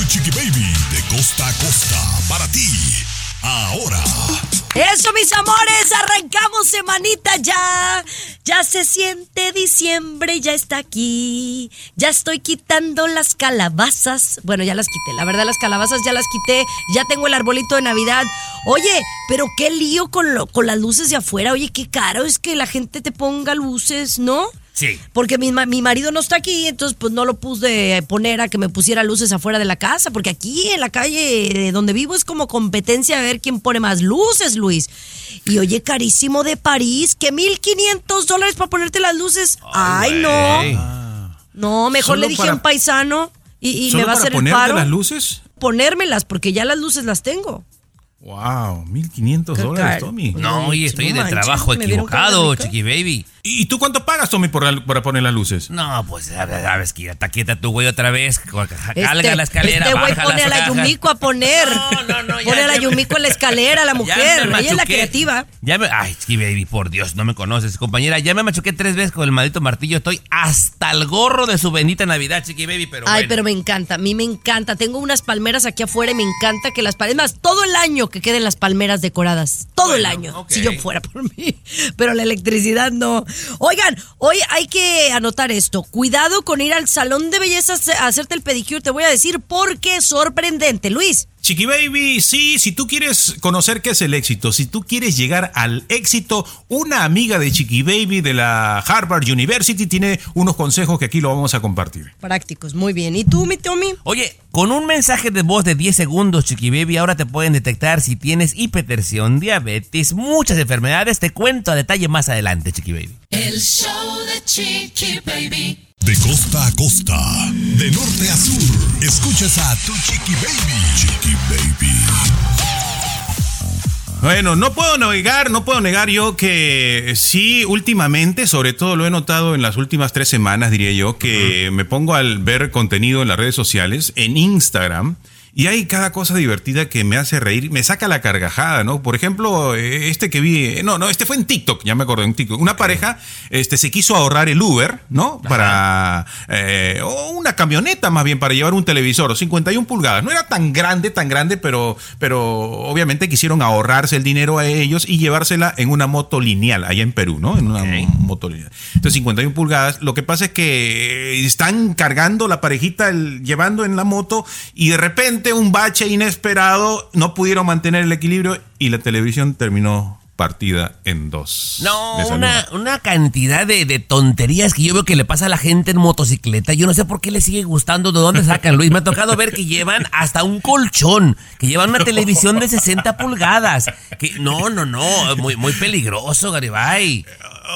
Tu Chiqui Baby de costa a costa para ti. Ahora. Eso, mis amores, arrancamos semanita ya. Ya se siente diciembre, ya está aquí. Ya estoy quitando las calabazas. Bueno, ya las quité, la verdad las calabazas ya las quité. Ya tengo el arbolito de Navidad. Oye, pero qué lío con, lo, con las luces de afuera. Oye, qué caro es que la gente te ponga luces, ¿no? Sí. Porque mi, ma- mi marido no está aquí, entonces pues no lo puse poner a que me pusiera luces afuera de la casa, porque aquí en la calle de donde vivo es como competencia a ver quién pone más luces, Luis. Y oye, carísimo de París, que 1500 dólares para ponerte las luces. Ay, no. No, mejor Solo le dije a un paisano y, y me ¿Solo va a para hacer el ponerte paro. las luces? Ponérmelas, porque ya las luces las tengo. Wow, 1500 Qué dólares. Tommy. No, oye, estoy manches, trabajo equivocado. Chiqui Baby. ¿Y tú cuánto pagas, Tommy, por la- para poner las luces? No, pues sabes que ya está quieta tu güey otra vez. Carga Este, la escalera, este güey pone a la. Yumiko a poner. No, no, no, ya- pone a la Yumiko en la escalera, la mujer. Ella es la creativa. Ya me, ay, Chiqui Baby, por Dios, no me conoces, compañera. Ya me machuqué tres veces con el maldito martillo. Estoy hasta el gorro de su bendita Navidad, Chiqui Baby, pero Ay, bueno. pero me encanta, a mí me encanta. Tengo unas palmeras aquí afuera y me encanta que las palmeras, más todo el año que queden las palmeras decoradas. Todo el año, si yo fuera por mí. Pero la electricidad no. Oigan, hoy hay que anotar esto. Cuidado con ir al salón de belleza a hacerte el pedicure. Te voy a decir porque sorprendente, Luis. Chiqui Baby, sí, si tú quieres conocer qué es el éxito, si tú quieres llegar al éxito, una amiga de Chiqui Baby de la Harvard University tiene unos consejos que aquí lo vamos a compartir. Prácticos, muy bien. ¿Y tú, mi Tommy? Oye, con un mensaje de voz de 10 segundos, Chiqui Baby, ahora te pueden detectar si tienes hipertensión, diabetes, muchas enfermedades. Te cuento a detalle más adelante, Chiqui Baby. El show de Chiqui Baby. De costa a costa. De norte a sur. Escuchas a Tu Chiqui Baby. Chiqui Baby. Bueno, no puedo negar, no puedo negar yo que sí, últimamente, sobre todo lo he notado en las últimas tres semanas, diría yo, que me pongo al ver contenido en las redes sociales, en Instagram, y hay cada cosa divertida que me hace reír, me saca la carcajada, ¿no? Por ejemplo, eh, este que vi, eh, no, no, este fue en TikTok, ya me acordé, en TikTok. Una pareja este, se quiso ahorrar el Uber, ¿no? Para, eh, o una camioneta más bien, para llevar un televisor, 51 pulgadas. No era tan grande, tan grande, pero, pero obviamente quisieron ahorrarse el dinero a ellos y llevársela en una moto lineal, allá en Perú, ¿no? En una moto lineal. Entonces, 51 pulgadas. Lo que pasa es que están cargando la parejita, el- llevando en la moto, y de repente un bache inesperado, no pudieron mantener el equilibrio y la televisión terminó partida en dos. No, una, una cantidad de, de tonterías que yo veo que le pasa a la gente en motocicleta. Yo no sé por qué le sigue gustando de dónde sacan, Luis. Me ha tocado ver que llevan hasta un colchón, que llevan una televisión de 60 pulgadas. Que no, no, no, muy, muy peligroso, Garibay.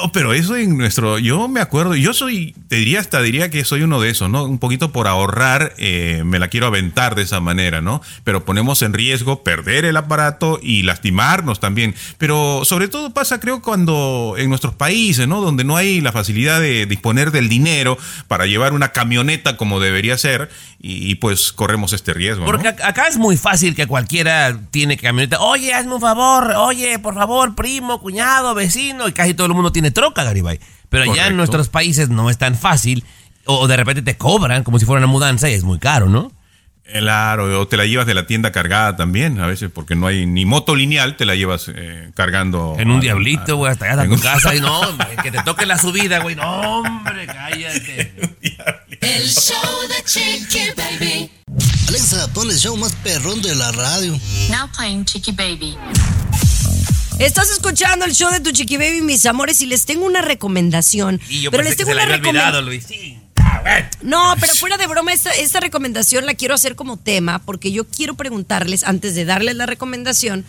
Oh, pero eso en nuestro, yo me acuerdo, yo soy, te diría hasta diría que soy uno de esos, ¿no? Un poquito por ahorrar, eh, me la quiero aventar de esa manera, ¿no? Pero ponemos en riesgo perder el aparato y lastimarnos también. Pero sobre todo pasa, creo, cuando en nuestros países, ¿no? Donde no hay la facilidad de disponer del dinero para llevar una camioneta como debería ser y, y, pues corremos este riesgo, ¿no? Porque ac- acá es muy fácil que cualquiera tiene camioneta. Oye, hazme un favor. Oye, por favor, primo, cuñado, vecino. Y casi todo el mundo tiene troca, Garibay. Pero allá en nuestros países no es tan fácil. O de repente te cobran como si fuera una mudanza y es muy caro, ¿no? Claro, o te la llevas de la tienda cargada también, a veces porque no hay ni moto lineal, te la llevas eh, cargando. En un diablito, güey, hasta allá en a tu un- casa. Y no, hombre, que te toque la subida, güey. No, hombre, cállate. El show de Chiqui Baby. Alexa, pon el show más perrón de la radio. Now playing Chiqui Baby. Estás escuchando el show de tu chiqui baby, mis amores, y les tengo una recomendación. Y yo pero pensé les que tengo se la una había olvidado, recomendación. Luis. Sí. Bueno. No, pero fuera de broma, esta, esta recomendación la quiero hacer como tema porque yo quiero preguntarles, antes de darles la recomendación,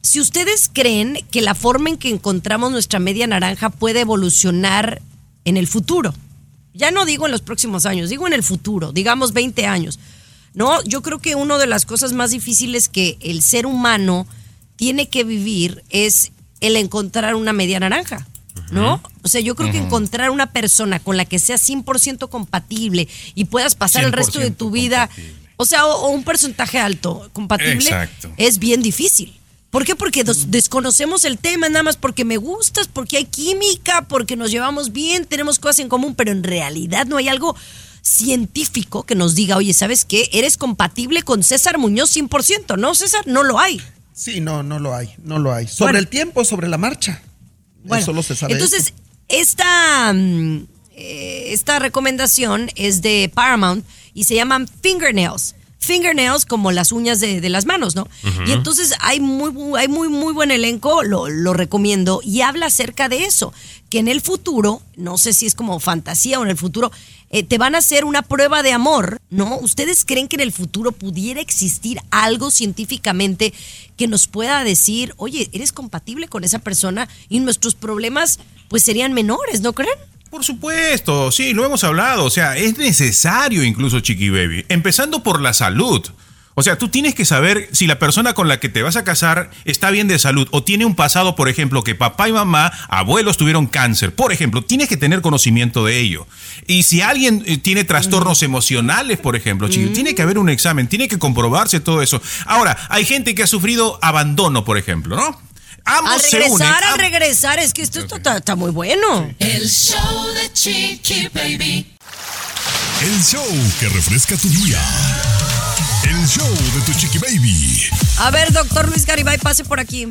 si ustedes creen que la forma en que encontramos nuestra media naranja puede evolucionar en el futuro. Ya no digo en los próximos años, digo en el futuro, digamos 20 años. No, yo creo que una de las cosas más difíciles que el ser humano tiene que vivir es el encontrar una media naranja. ¿No? O sea, yo creo que encontrar una persona con la que sea 100% compatible y puedas pasar el resto de tu 100% vida, compatible. o sea, o, o un porcentaje alto compatible, Exacto. es bien difícil. ¿Por qué? Porque des- desconocemos el tema, nada más porque me gustas, porque hay química, porque nos llevamos bien, tenemos cosas en común, pero en realidad no hay algo científico que nos diga, oye, ¿sabes qué? Eres compatible con César Muñoz 100%, ¿no, César? No lo hay. Sí, no, no lo hay, no lo hay. Sobre Bueno. el tiempo, sobre la marcha. Bueno, Eso lo se sabe. Entonces, esta, mm, eh, esta recomendación es de Paramount y se llaman fingernails. Fingernails como las uñas de, de las manos, ¿no? Y entonces hay muy, muy- hay muy, muy buen elenco, lo, lo recomiendo, y habla acerca de eso, que en el futuro, no sé si es como fantasía o en el futuro, eh, te van a hacer una prueba de amor, ¿no? ¿Ustedes creen que en el futuro pudiera existir algo científicamente que nos pueda decir, oye, eres compatible con esa persona y nuestros problemas pues serían menores, ¿no creen? Por supuesto, sí, lo hemos hablado. O sea, es necesario incluso, Chiqui Baby. Empezando por la salud. O sea, tú tienes que saber si la persona con la que te vas a casar está bien de salud o tiene un pasado, por ejemplo, que papá y mamá, abuelos tuvieron cáncer. Por ejemplo, tienes que tener conocimiento de ello. Y si alguien eh, tiene trastornos emocionales, por ejemplo, Chiqui, tiene que haber un examen, tiene que comprobarse todo eso. Ahora, hay gente que ha sufrido abandono, por ejemplo, ¿no? Ambos Al se unen. regresar, al am- regresar, es que esto está- está, está muy bueno. El show de Chiqui Baby. El show que refresca tu día. El show de tu chiqui baby. A ver, doctor Luis Garibay, pase por aquí.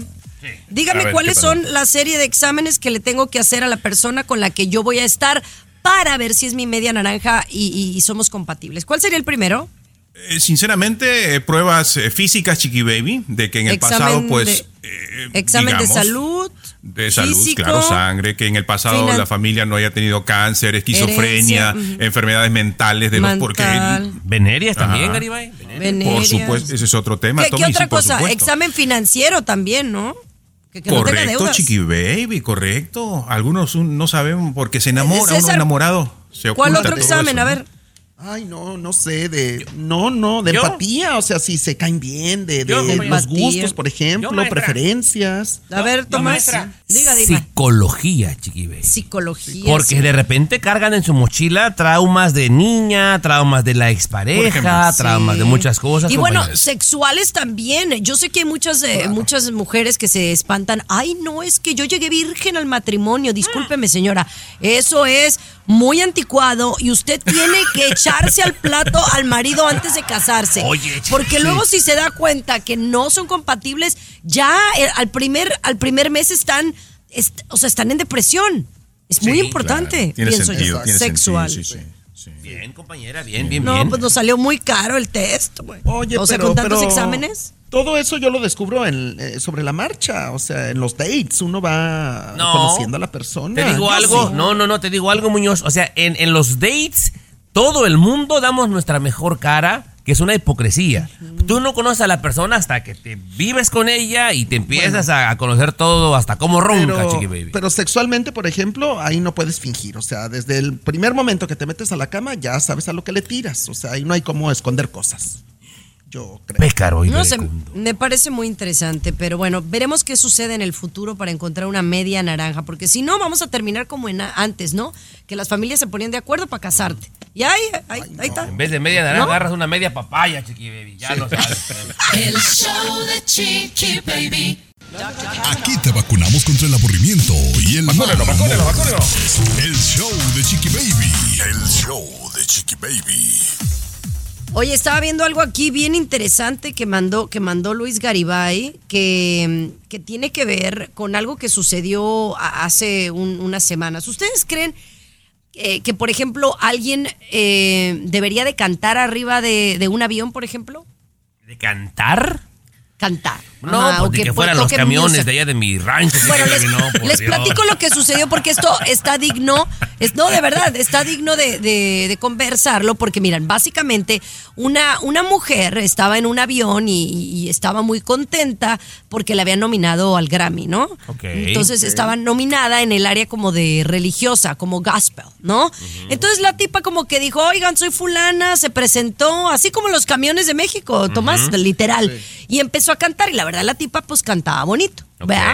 Dígame A ver, cuáles son la serie de exámenes que le tengo que hacer a la persona con la que yo voy a estar para ver si es mi media naranja y, y- y somos compatibles. ¿Cuál sería el primero? Eh, Sinceramente, eh, pruebas eh, físicas, Chiqui Baby, de que en el Examen pasado, pues. de- eh, Examen de digamos, salud. De salud, físico, claro, sangre, que en el pasado la familia no haya tenido cáncer, esquizofrenia, Herencia, enfermedades mentales de los. Porque. Venerias también. Garibay. venerias. Por supuesto, ese es otro tema. ¿Qué, Tommy, otra cosa? supuesto. Examen financiero también, ¿no? Que, que no tenga correcto, deudas. Chiqui Baby, correcto. Algunos un- no sabemos porque se enamora, uno César, enamorado. Se ¿Cuál otro todo examen? eso, A ¿no? ver. Ay, no, no sé, de. No, no, de ¿Yo? empatía. O sea, si se caen bien, de, de Yo, los empatía. gustos, por ejemplo, maestra. preferencias. A ver, Tomás. maestra. Diga, dime. Psicología, chiqui baby. Psicología. Porque sí. de repente cargan en su mochila traumas de niña, traumas de la expareja, ejemplo, traumas Sí. de muchas cosas. Y bueno, compañeros. sexuales también. Yo sé que hay muchas, eh, muchas mujeres que se espantan. Ay, no, es que yo llegué virgen al matrimonio. Discúlpeme, señora. Eso es muy anticuado y usted tiene que echarse al plato al marido antes de casarse. Oye, Porque luego si se da cuenta que no son compatibles, ya eh, al primer, al primer mes están, est- o sea, están en depresión. Es muy Sí, importante, Claro, tiene pienso sentido, yo. tiene Sexual. sentido, sí, sí, sí. Bien, compañera, bien, bien, No, bien. pues nos salió muy caro el test, güey. Oye, o sea, pero, con tantos pero exámenes. Todo eso yo lo descubro en, eh, sobre la marcha. O sea, en los dates uno va No. conociendo a la persona. Te digo algo, sí. no, no, no, te digo algo, Muñoz. O sea, en, en los dates, todo el mundo damos nuestra mejor cara, que es una hipocresía. Tú no conoces a la persona hasta que te vives con ella y te empiezas a, a conocer todo, hasta cómo ronca, Pero, chiqui baby. pero sexualmente, por ejemplo, ahí no puedes fingir. O sea, desde el primer momento que te metes a la cama, ya sabes a lo que le tiras. O sea, ahí no hay como esconder cosas. Yo creo. Pécaro y No sé, me parece muy interesante, pero bueno, veremos qué sucede en el futuro para encontrar una media naranja, porque si no, vamos a terminar como en antes, ¿no? Que las familias se ponían de acuerdo para casarte. Y ahí, ahí, ahí está. En vez de media naranja, ¿No? agarras una media papaya, chiqui baby. Ya lo sabes. El show de Chiqui Baby. Aquí te vacunamos contra el aburrimiento y el mal humor. El show de Chiqui Baby. El show de Chiqui Baby. Oye, estaba viendo algo aquí bien interesante que mandó, que mandó Luis Garibay, que, mm, que tiene que ver con algo que sucedió hace un- unas semanas. ¿Ustedes creen eh, que, por ejemplo, alguien eh, debería de cantar arriba de, de un avión, por ejemplo? ¿De cantar? Cantar. No, Ajá, pues de que fueran los camiones de allá de mi rancho. Bueno, les, no, les platico lo que sucedió porque esto está digno, es, no, de verdad, está digno de, de- de conversarlo porque miran, básicamente una, una mujer estaba en un avión y, y estaba muy contenta porque le habían nominado al Grammy, ¿no? Ok. Entonces estaba nominada en el área como de religiosa, como gospel, ¿no? Entonces la tipa como que dijo, oigan, soy fulana, se presentó, así como los camiones de México, Tomás, literal. Y empezó a cantar y la verdad la tipa pues cantaba bonito, ¿verdad?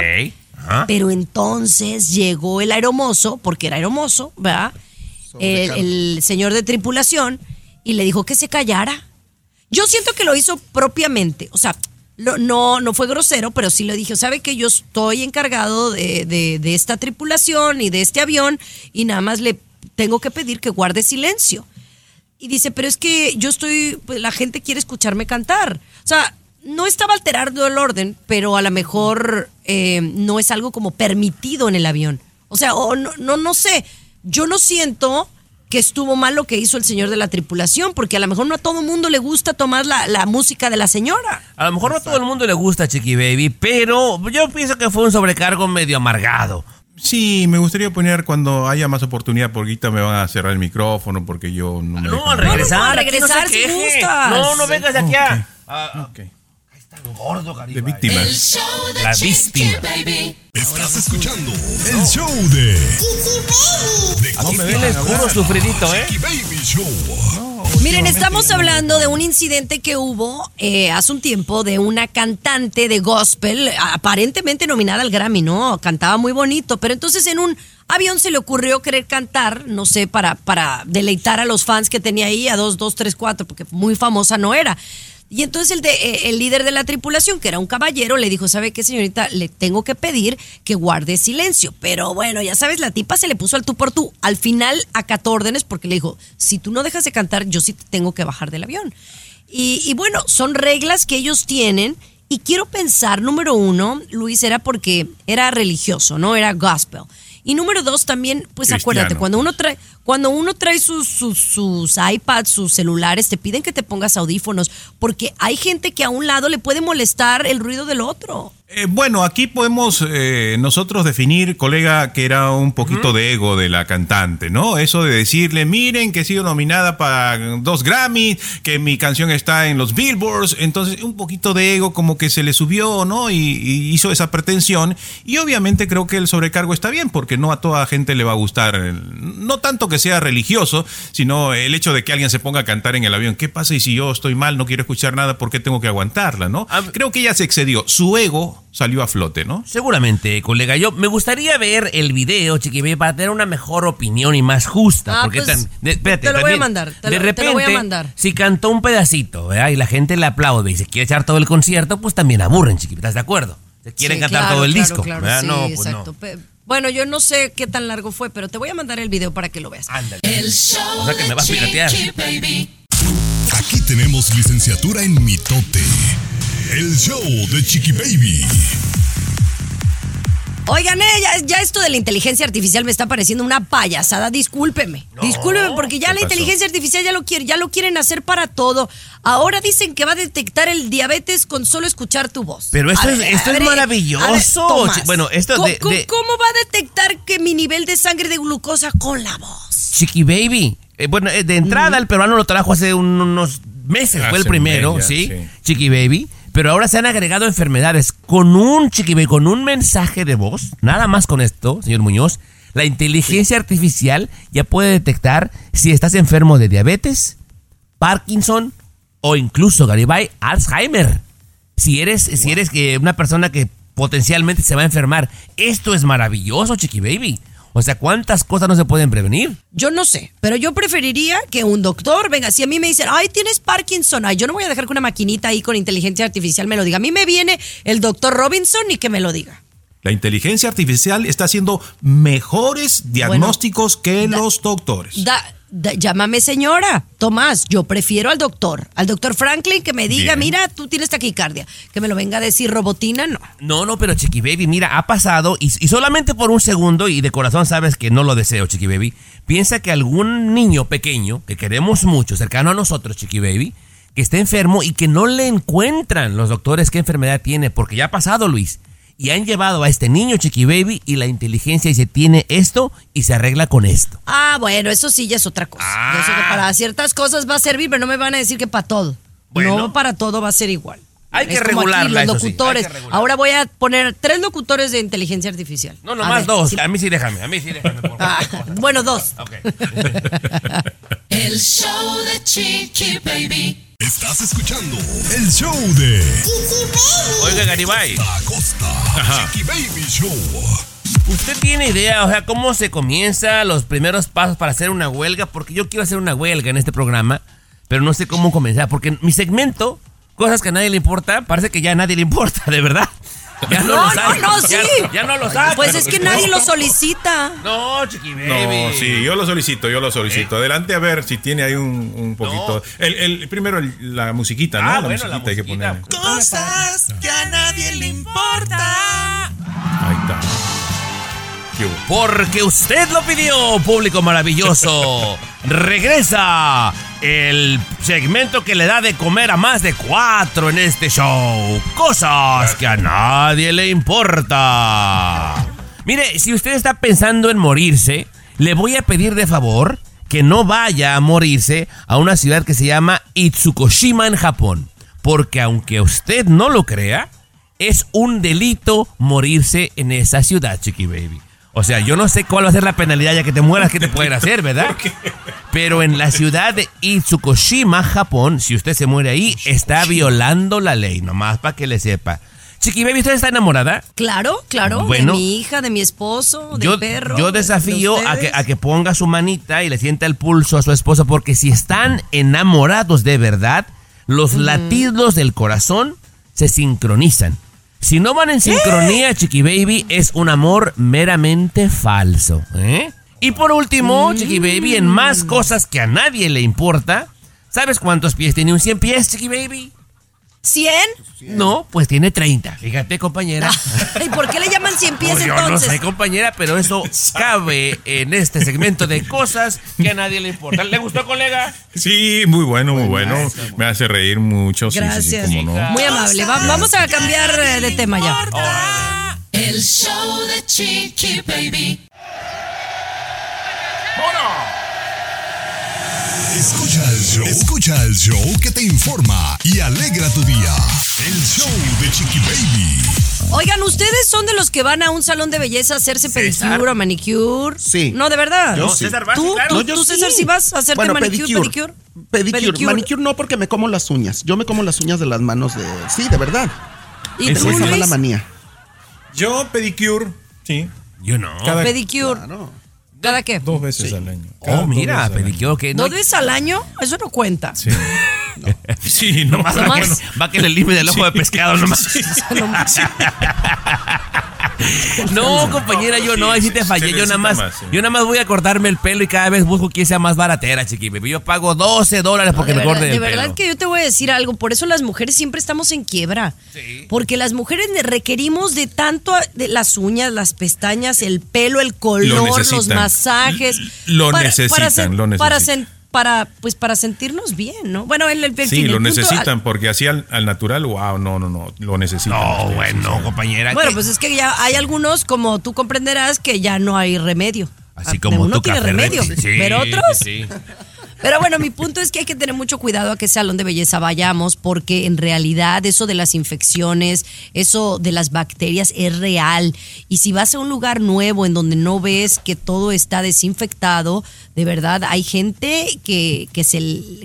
Ajá. Pero entonces llegó el aeromozo, porque era aeromozo, ¿verdad? El, el señor de tripulación y le dijo que se callara. Yo siento que lo hizo propiamente, o sea, lo- no, no fue grosero, pero sí le dije, ¿sabe que yo estoy encargado de, de- de esta tripulación y de este avión y nada más le tengo que pedir que guarde silencio? Y dice, pero es que yo estoy, pues la gente quiere escucharme cantar. O sea, no estaba alterando el orden, pero a lo mejor eh, no es algo como permitido en el avión. O sea, o no, no, no sé. Yo no siento que estuvo mal lo que hizo el señor de la tripulación, porque a lo mejor no a todo mundo le gusta tomar la, la música de la señora. A lo mejor no a todo el mundo le gusta Chiqui Baby, pero yo pienso que fue un sobrecargo medio amargado. Sí, me gustaría poner cuando haya más oportunidad, porque ahorita me van a cerrar el micrófono porque yo no me. No, regresar. No, no, aquí no regresar si queje. gustas. No, no vengas de aquí a. Gordo, De víctimas. El show de La Chiqui víctima. Baby. Estás escuchando el show de No me vienes puro sufridito, ¿eh? Chiqui Baby Show. Miren, estamos hablando de un incidente que hubo eh, hace un tiempo de una cantante de gospel, aparentemente nominada al Grammy, ¿no? Cantaba muy bonito, pero entonces en un avión se le ocurrió querer cantar, no sé, para, para deleitar a los fans que tenía ahí, a dos, dos, tres, cuatro, porque muy famosa no era. Y entonces el, de, eh, el líder de la tripulación, que era un caballero, le dijo, ¿sabe qué, señorita? Le tengo que pedir que guarde silencio. Pero bueno, ya sabes, la tipa se le puso al tú por tú. Al final acató órdenes porque le dijo, si tú no dejas de cantar, yo sí te tengo que bajar del avión. Y, y bueno, son reglas que ellos tienen. Y quiero pensar, número uno, Luis, era porque era religioso, ¿no? Era gospel. Y número dos, también, pues Cristiano. acuérdate, cuando uno trae, cuando uno trae sus, sus, sus iPads, sus celulares, te piden que te pongas audífonos, porque hay gente que a un lado le puede molestar el ruido del otro. Eh, bueno, aquí podemos eh, nosotros definir, colega, que era un poquito de ego de la cantante, ¿no? Eso de decirle, miren que he sido nominada para dos Grammy, que mi canción está en los Billboards, entonces un poquito de ego como que se le subió, ¿no? Y, y hizo esa pretensión. Y obviamente creo que el sobrecargo está bien, porque no a toda gente le va a gustar, el- no tanto que sea religioso, sino el hecho de que alguien se ponga a cantar en el avión. ¿Qué pasa y si yo estoy mal, no quiero escuchar nada, por qué tengo que aguantarla, ¿no? Creo que ella se excedió. Su ego salió a flote, ¿no? Seguramente, colega. Yo me gustaría ver el video, Chiqui Baby, para tener una mejor opinión y más justa. Ah, porque pues, tan- de- espérate, te lo voy a mandar, te de lo- te repente, lo voy a mandar. si cantó un pedacito, ¿verdad? Y la gente le aplaude y se quiere echar todo el concierto, pues también aburren, Chiqui. ¿Estás de acuerdo? Se quieren Sí, cantar claro, todo el claro, disco. claro, sí, no, pues exacto. no. Bueno, yo no sé qué tan largo fue, pero te voy a mandar el video para que lo veas. Ándale. El show O sea que me a piratear. Aquí tenemos licenciatura en mitote. El show de Chiqui Baby. Oigan, eh, ya, ya esto de la inteligencia artificial me está pareciendo una payasada. Discúlpeme. Discúlpeme, porque ya ¿qué la pasó? inteligencia artificial ya lo quiere, ya lo quieren hacer para todo. Ahora dicen que va a detectar el diabetes con solo escuchar tu voz. Pero esto A es- ver, esto a es ver, maravilloso. ver, Tomás, bueno, esto ¿cómo, de- cómo- de- cómo va a detectar que mi nivel de sangre de glucosa con la voz? Chiqui Baby. Eh, bueno, eh, de entrada el peruano lo trajo hace un- unos meses, fue el primero, ¿sí? sí. Chiqui Baby. Pero ahora se han agregado enfermedades con un Chiqui Baby, con un mensaje de voz. Nada más con esto, señor Muñoz. La inteligencia artificial ya puede detectar si estás enfermo de diabetes, Parkinson o incluso, Garibay, Alzheimer. Si eres, si eres que una persona que potencialmente se va a enfermar. Esto es maravilloso, Chiqui Baby. O sea, ¿cuántas cosas no se pueden prevenir? Yo no sé, pero yo preferiría que un doctor, venga, si a mí me dicen, ay, tienes Parkinson, ay, yo no voy a dejar que una maquinita ahí con inteligencia artificial me lo diga. A mí me viene el doctor Robinson y que me lo diga. La inteligencia artificial está haciendo mejores diagnósticos que los doctores. Da- llámame señora. Tomás, yo prefiero al doctor. Al doctor Franklin que me diga, Bien. mira, tú tienes taquicardia. Que me lo venga a decir robotina, no. No, no, pero Chiqui Baby, mira, ha pasado y, y solamente por un segundo, y de corazón sabes que no lo deseo, Chiqui Baby. Piensa que algún niño pequeño, que queremos mucho, cercano a nosotros, Chiqui Baby, que está enfermo y que no le encuentran los doctores qué enfermedad tiene, porque ya ha pasado, Luis. Y han llevado a este niño, Chiqui Baby, y la inteligencia dice, tiene esto y se arregla con esto. Ah, bueno, eso sí ya es otra cosa. Ah. Yo sé que para ciertas cosas va a servir, pero no me van a decir que para todo. No para todo va a ser igual. Hay que regularla, los eso sí, hay locutores. que regularla. Ahora voy a poner tres locutores de inteligencia artificial. No, nomás dos. sí. A mí sí déjame, a mí sí déjame. por favor. Ah, bueno, dos. El show de Chiqui Baby. Estás escuchando el show de Oiga, Garibay. Costa Chiqui Baby Show. ¿Usted tiene idea, o sea, cómo se comienza los primeros pasos para hacer una huelga? Porque yo quiero hacer una huelga en este programa, pero no sé cómo comenzar. Porque mi segmento, cosas que a nadie le importa, parece que ya a nadie le importa, de verdad. Ya no, No, no, sí. Ya, no lo sabe. Pues es que nadie lo solicita. No, chiqui baby. No, sí, yo lo solicito, yo lo solicito. Adelante a ver si tiene ahí un, un poquito. El, el- primero el- la musiquita, ¿no? Ah, la bueno, la musiquita hay que poner. Cosas que a nadie le importa. Ahí está. Porque usted lo pidió, público maravilloso. Regresa el segmento que le da de comer a más de cuatro en este show. Cosas que a nadie le importa. Mire, si usted está pensando en morirse, le voy a pedir de favor que no vaya a morirse a una ciudad que se llama Itsukoshima en Japón. Porque aunque usted no lo crea, es un delito morirse en esa ciudad, Chiqui Baby. O sea, yo no sé cuál va a ser la penalidad ya que te mueras, ¿qué te pueden hacer, verdad? Pero en la ciudad de Itsukoshima, Japón, si usted se muere ahí, está violando la ley, nomás para que le sepa. Chiqui Baby, ¿usted está enamorada? Claro, claro. Bueno. de mi hija, de mi esposo, del Yo, perro. yo de desafío a que, a que ponga su manita y le sienta el pulso a su esposa, porque si están enamorados de verdad, los latidos del corazón se sincronizan. Si no van en sincronía, Chiqui Baby, es un amor meramente falso. ¿eh? Y por último, Chiqui Baby, en más cosas que a nadie le importa, ¿sabes cuántos pies tiene un 100 pies, Chiqui Baby? ¿100? No, pues tiene 30. Fíjate, compañera. ¿Y por qué le llaman 100 pies Pues yo entonces? no sé, compañera, pero eso cabe en este segmento de cosas que a nadie le importan. ¿Le gustó, colega? Sí, muy bueno, muy bueno. Me hace reír mucho. sí, sí, sí, Gracias. cómo no. Muy amable. Va- vamos a cambiar eh, de tema ya. El show de Chiqui Baby. Escucha el show. Escucha el show que te informa y alegra tu día. El show de Chiqui Baby. Oigan, ¿ustedes son de los que van a un salón de belleza a hacerse César. pedicure o manicure? Sí. No, de verdad. Yo No, sí. César, ¿vas? ¿Tú, Claro. tú, No, yo tú, sí. César, si vas a hacerte Bueno, manicure, pedicure? Pedicure. Manicure no porque me como las uñas. Yo me como las uñas de las manos de... Sí, de verdad. ¿Y Tengo tú, esa mala manía. Yo pedicure, sí. Yo no. Cada Pedicure. ¿Cada qué? dos veces al año. Cada Oh, dos mira, veces al año. pedicure que no. ¿Dos veces al año? Eso no cuenta. Sí. Sí, no Nomás bueno. va, que, va que le limpie del ojo de pescado nomás. No, compañera, yo no, ahí sí te fallé. Yo nada más, más, sí. yo nada más voy a cortarme el pelo y cada vez busco que sea más baratera, chiqui. Yo pago 12 dólares porque me corten de verdad que yo te voy a decir algo, por eso las mujeres siempre estamos en quiebra. Porque las mujeres requerimos de tanto de las uñas, las pestañas, el pelo, el color, los masajes. Lo necesitan, lo Para, necesitan. sen- para, pues para sentirnos bien, ¿no? Bueno, el, el, el Sí, fin, el lo punto- necesitan porque así al, al natural, wow, no, no, no, lo necesitan. No, ustedes, bueno, sí. compañera. Bueno, que- pues es que ya hay algunos, como tú comprenderás, que ya no hay remedio. Así Ah, como uno tu tiene café remedio. Sí, pero otros. sí. Pero bueno, mi punto es que hay que tener mucho cuidado a qué salón de belleza vayamos, porque en realidad eso de las infecciones, eso de las bacterias es real. Y si vas a un lugar nuevo en donde no ves que todo está desinfectado, de verdad hay gente que, que, se,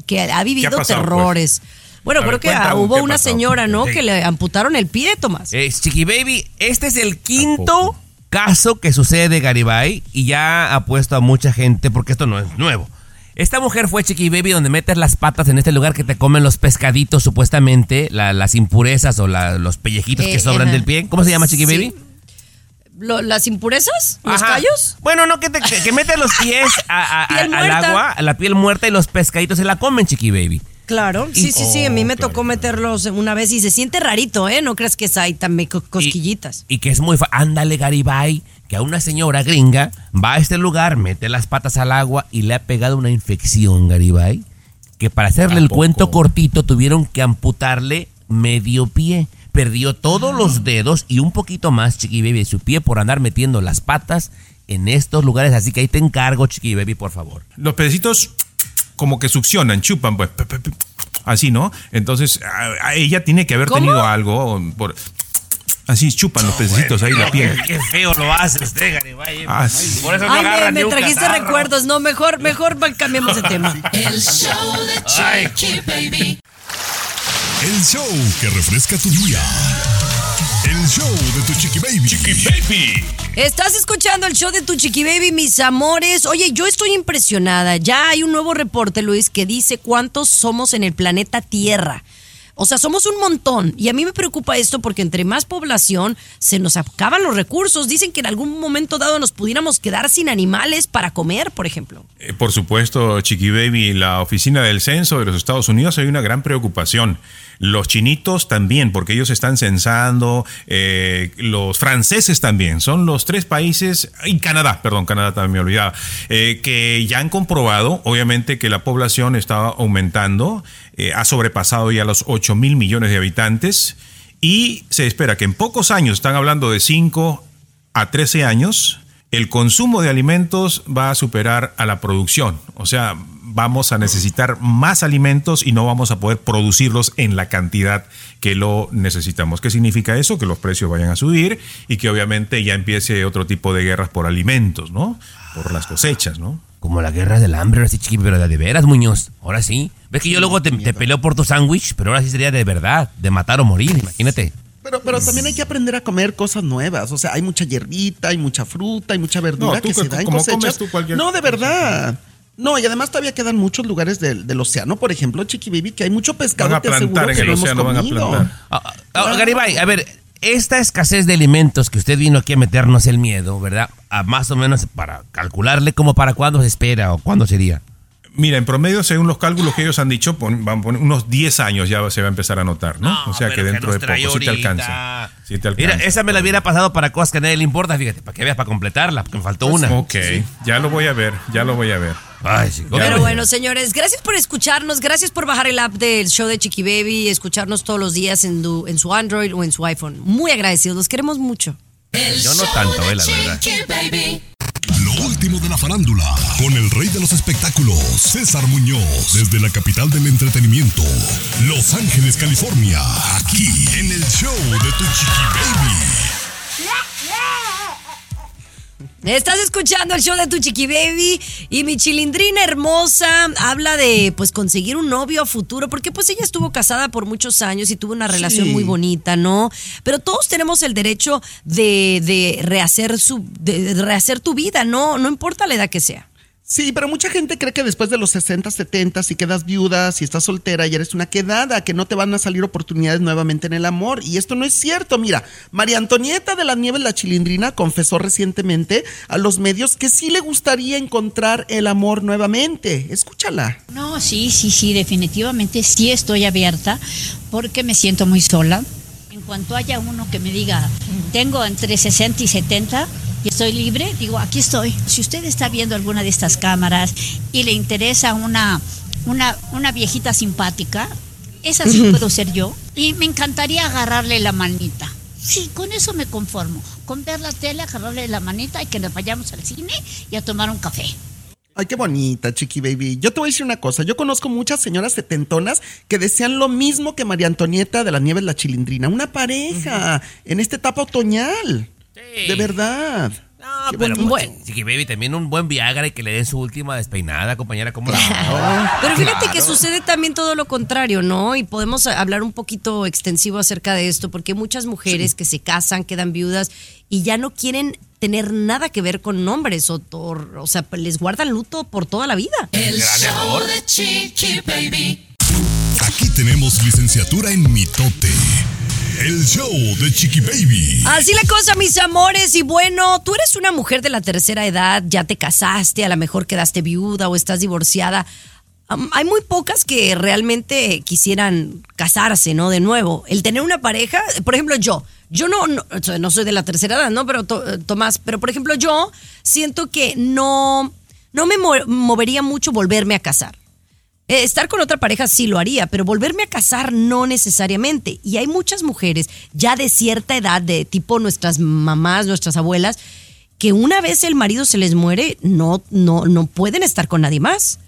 que ha vivido pasado, pues? terrores. Bueno, A creo ver, que ah, hubo ¿qué una pasó? señora, ¿no? Sí. Que le amputaron el pie, Tomás. Eh, Chiqui Baby, este es el ¿A quinto caso que sucede de Garibay y ya ha puesto a mucha gente porque esto no es nuevo. Esta mujer fue Chiqui Baby donde metes las patas en este lugar que te comen los pescaditos supuestamente, la- las impurezas o la- los pellejitos Eh, que sobran ajá. del pie. ¿Cómo se llama Chiqui Sí. Baby? las impurezas, los Ajá. callos. Bueno, no, que, te, que, que mete los pies a- a- a- Piel al agua, a la piel muerta y los pescaditos se la comen, chiqui baby. Claro, sí, Y- sí, sí, a mí me tocó meterlos una vez y se siente rarito, ¿eh? No creas que es ahí también co- cosquillitas. Y que es muy Ándale, Garibay, que a una señora gringa va a este lugar, mete las patas al agua y le ha pegado una infección, Garibay. Que para hacerle el cuento cortito tuvieron que amputarle medio pie. Perdió todos los dedos y un poquito más, Chiqui Baby, de su pie por andar metiendo las patas en estos lugares. Así que ahí te encargo, Chiqui Baby, por favor. Los pececitos como que succionan, chupan, pues. Así, ¿no? Entonces, a ella tiene que haber ¿Cómo? tenido algo. Por, así chupan los pececitos ahí la piel. Qué feo lo hace usted, Garibay. Ah, sí. Por eso no Ay, me, agarran me trajiste catarro. recuerdos. No, mejor, mejor cambiemos de tema. El show de Chiqui Baby. El show que refresca tu día. El show de tu chiqui baby. Chiqui baby. Estás escuchando el show de tu chiqui baby, mis amores. Oye, yo estoy impresionada. Ya hay un nuevo reporte, Luis, que dice cuántos somos en el planeta Tierra. O sea, somos un montón. Y a mí me preocupa esto porque entre más población se nos acaban los recursos. Dicen que en algún momento dado nos pudiéramos quedar sin animales para comer, por ejemplo. Eh, Por supuesto, Chiqui Baby, la oficina del censo de los Estados Unidos hay una gran preocupación. Los chinitos también, porque ellos están censando, eh, los franceses también, son los tres países, y Canadá, perdón, Canadá también me olvidaba, eh, que ya han comprobado, obviamente, que la población está aumentando, eh, ha sobrepasado ya los 8 mil millones de habitantes, y se espera que en pocos años, están hablando de 5 a 13 años, el consumo de alimentos va a superar a la producción. O sea, vamos a necesitar más alimentos y no vamos a poder producirlos en la cantidad que lo necesitamos. ¿Qué significa eso? Que los precios vayan a subir y que obviamente ya empiece otro tipo de guerras por alimentos, ¿no? Por las cosechas, ¿no? Como la guerra del hambre, ahora sí, chiqui, pero de veras, Muñoz. Ahora sí. Ves que yo luego te, te peleo por tu sándwich, pero ahora sí sería de verdad, de matar o morir, imagínate. Pero, pero también hay que aprender a comer cosas nuevas. O sea, hay mucha hierbita, hay mucha fruta, hay mucha verdura No, tú que se da en cosechas. comes tú cualquier no, de verdad. No, y además todavía quedan muchos lugares del, del océano, por ejemplo, Chiqui Baby, que hay mucho pescado Van a te aseguro plantar en que el no hemos océano, van a plantar. Ah, ah, Garibay, a ver, esta escasez de alimentos que usted vino aquí a meternos el miedo, ¿verdad? A más o menos para calcularle como para cuándo se espera o cuándo sería. Mira, en promedio, según los cálculos que ellos han dicho, pon- van a poner unos 10 años ya se va a empezar a notar, ¿no? o sea que dentro de poco sí te alcanza. Sí te Mira, esa me la hubiera pasado para cosas que a nadie le importa, fíjate, para que veas, para completarla, porque me faltó una. Ok, ya lo voy a ver, ya lo voy a ver. Ay, sí, Ya Pero bueno, señores, gracias por escucharnos, gracias por bajar el app del show de Chiqui Baby y escucharnos todos los días en, tu- en su Android o en su iPhone. Muy agradecidos, los queremos mucho. El Yo no show tanto, de eh, la verdad. Chiqui Baby. Lo último de la farándula, con el rey de los espectáculos, César Muñoz, desde la capital del entretenimiento, Los Ángeles, California, aquí en el show de tu chiqui baby. Estás escuchando el show de tu chiqui baby y mi chilindrina hermosa habla de pues conseguir un novio a futuro porque pues ella estuvo casada por muchos años y tuvo una relación Sí. muy bonita, ¿no? Pero todos tenemos el derecho de, de rehacer su de rehacer tu vida, no no importa la edad que sea. Sí, pero mucha gente cree que después de los 60, 70, si quedas viuda, si estás soltera y eres una quedada, que no te van a salir oportunidades nuevamente en el amor. Y esto no es cierto. Mira, María Antonieta de las Nieves La Chilindrina confesó recientemente a los medios que sí le gustaría encontrar el amor nuevamente. Escúchala. No, sí, sí, sí, definitivamente sí estoy abierta porque me siento muy sola. En cuanto haya uno que me diga, tengo entre 60 y 70 y estoy libre, digo, aquí estoy. Si usted está viendo alguna de estas cámaras y le interesa una, una, una viejita simpática, esa sí puedo ser yo. Y me encantaría agarrarle la manita. Sí, con eso me conformo. Con ver la tele, agarrarle la manita y que nos vayamos al cine y a tomar un café. Ay, qué bonita, chiqui baby. Yo te voy a decir una cosa. Yo conozco muchas señoras setentonas que desean lo mismo que María Antonieta de las Nieves La Chilindrina. Una pareja en esta etapa otoñal. De verdad. No, Qué pero bonito. bueno, Chiqui Baby, también un buen Viagra y que le den su última despeinada, compañera, ¿cómo la Pero fíjate que sucede también todo lo contrario, ¿no? Y podemos hablar un poquito extensivo acerca de esto, porque hay muchas mujeres que se casan, quedan viudas y ya no quieren tener nada que ver con hombres o, o, o sea, les guardan luto por toda la vida. El show de Chiqui Baby. Aquí tenemos licenciatura en mitote. El show de Chiqui Baby. Así la cosa, mis amores. Y bueno, tú eres una mujer de la tercera edad, ya te casaste, a lo mejor quedaste viuda o estás divorciada. Hay muy pocas que realmente quisieran casarse, ¿no? De nuevo. El tener una pareja, por ejemplo, yo. Yo no, no, soy de la tercera edad, ¿no? Pero eh, Tomás, pero por ejemplo, yo siento que no, no me mo- movería mucho volverme a casar. Eh, estar con otra pareja sí lo haría, pero volverme a casar no necesariamente. Y hay muchas mujeres ya de cierta edad, de tipo nuestras mamás, nuestras abuelas, que una vez el marido se les muere, no, no, no pueden estar con nadie más.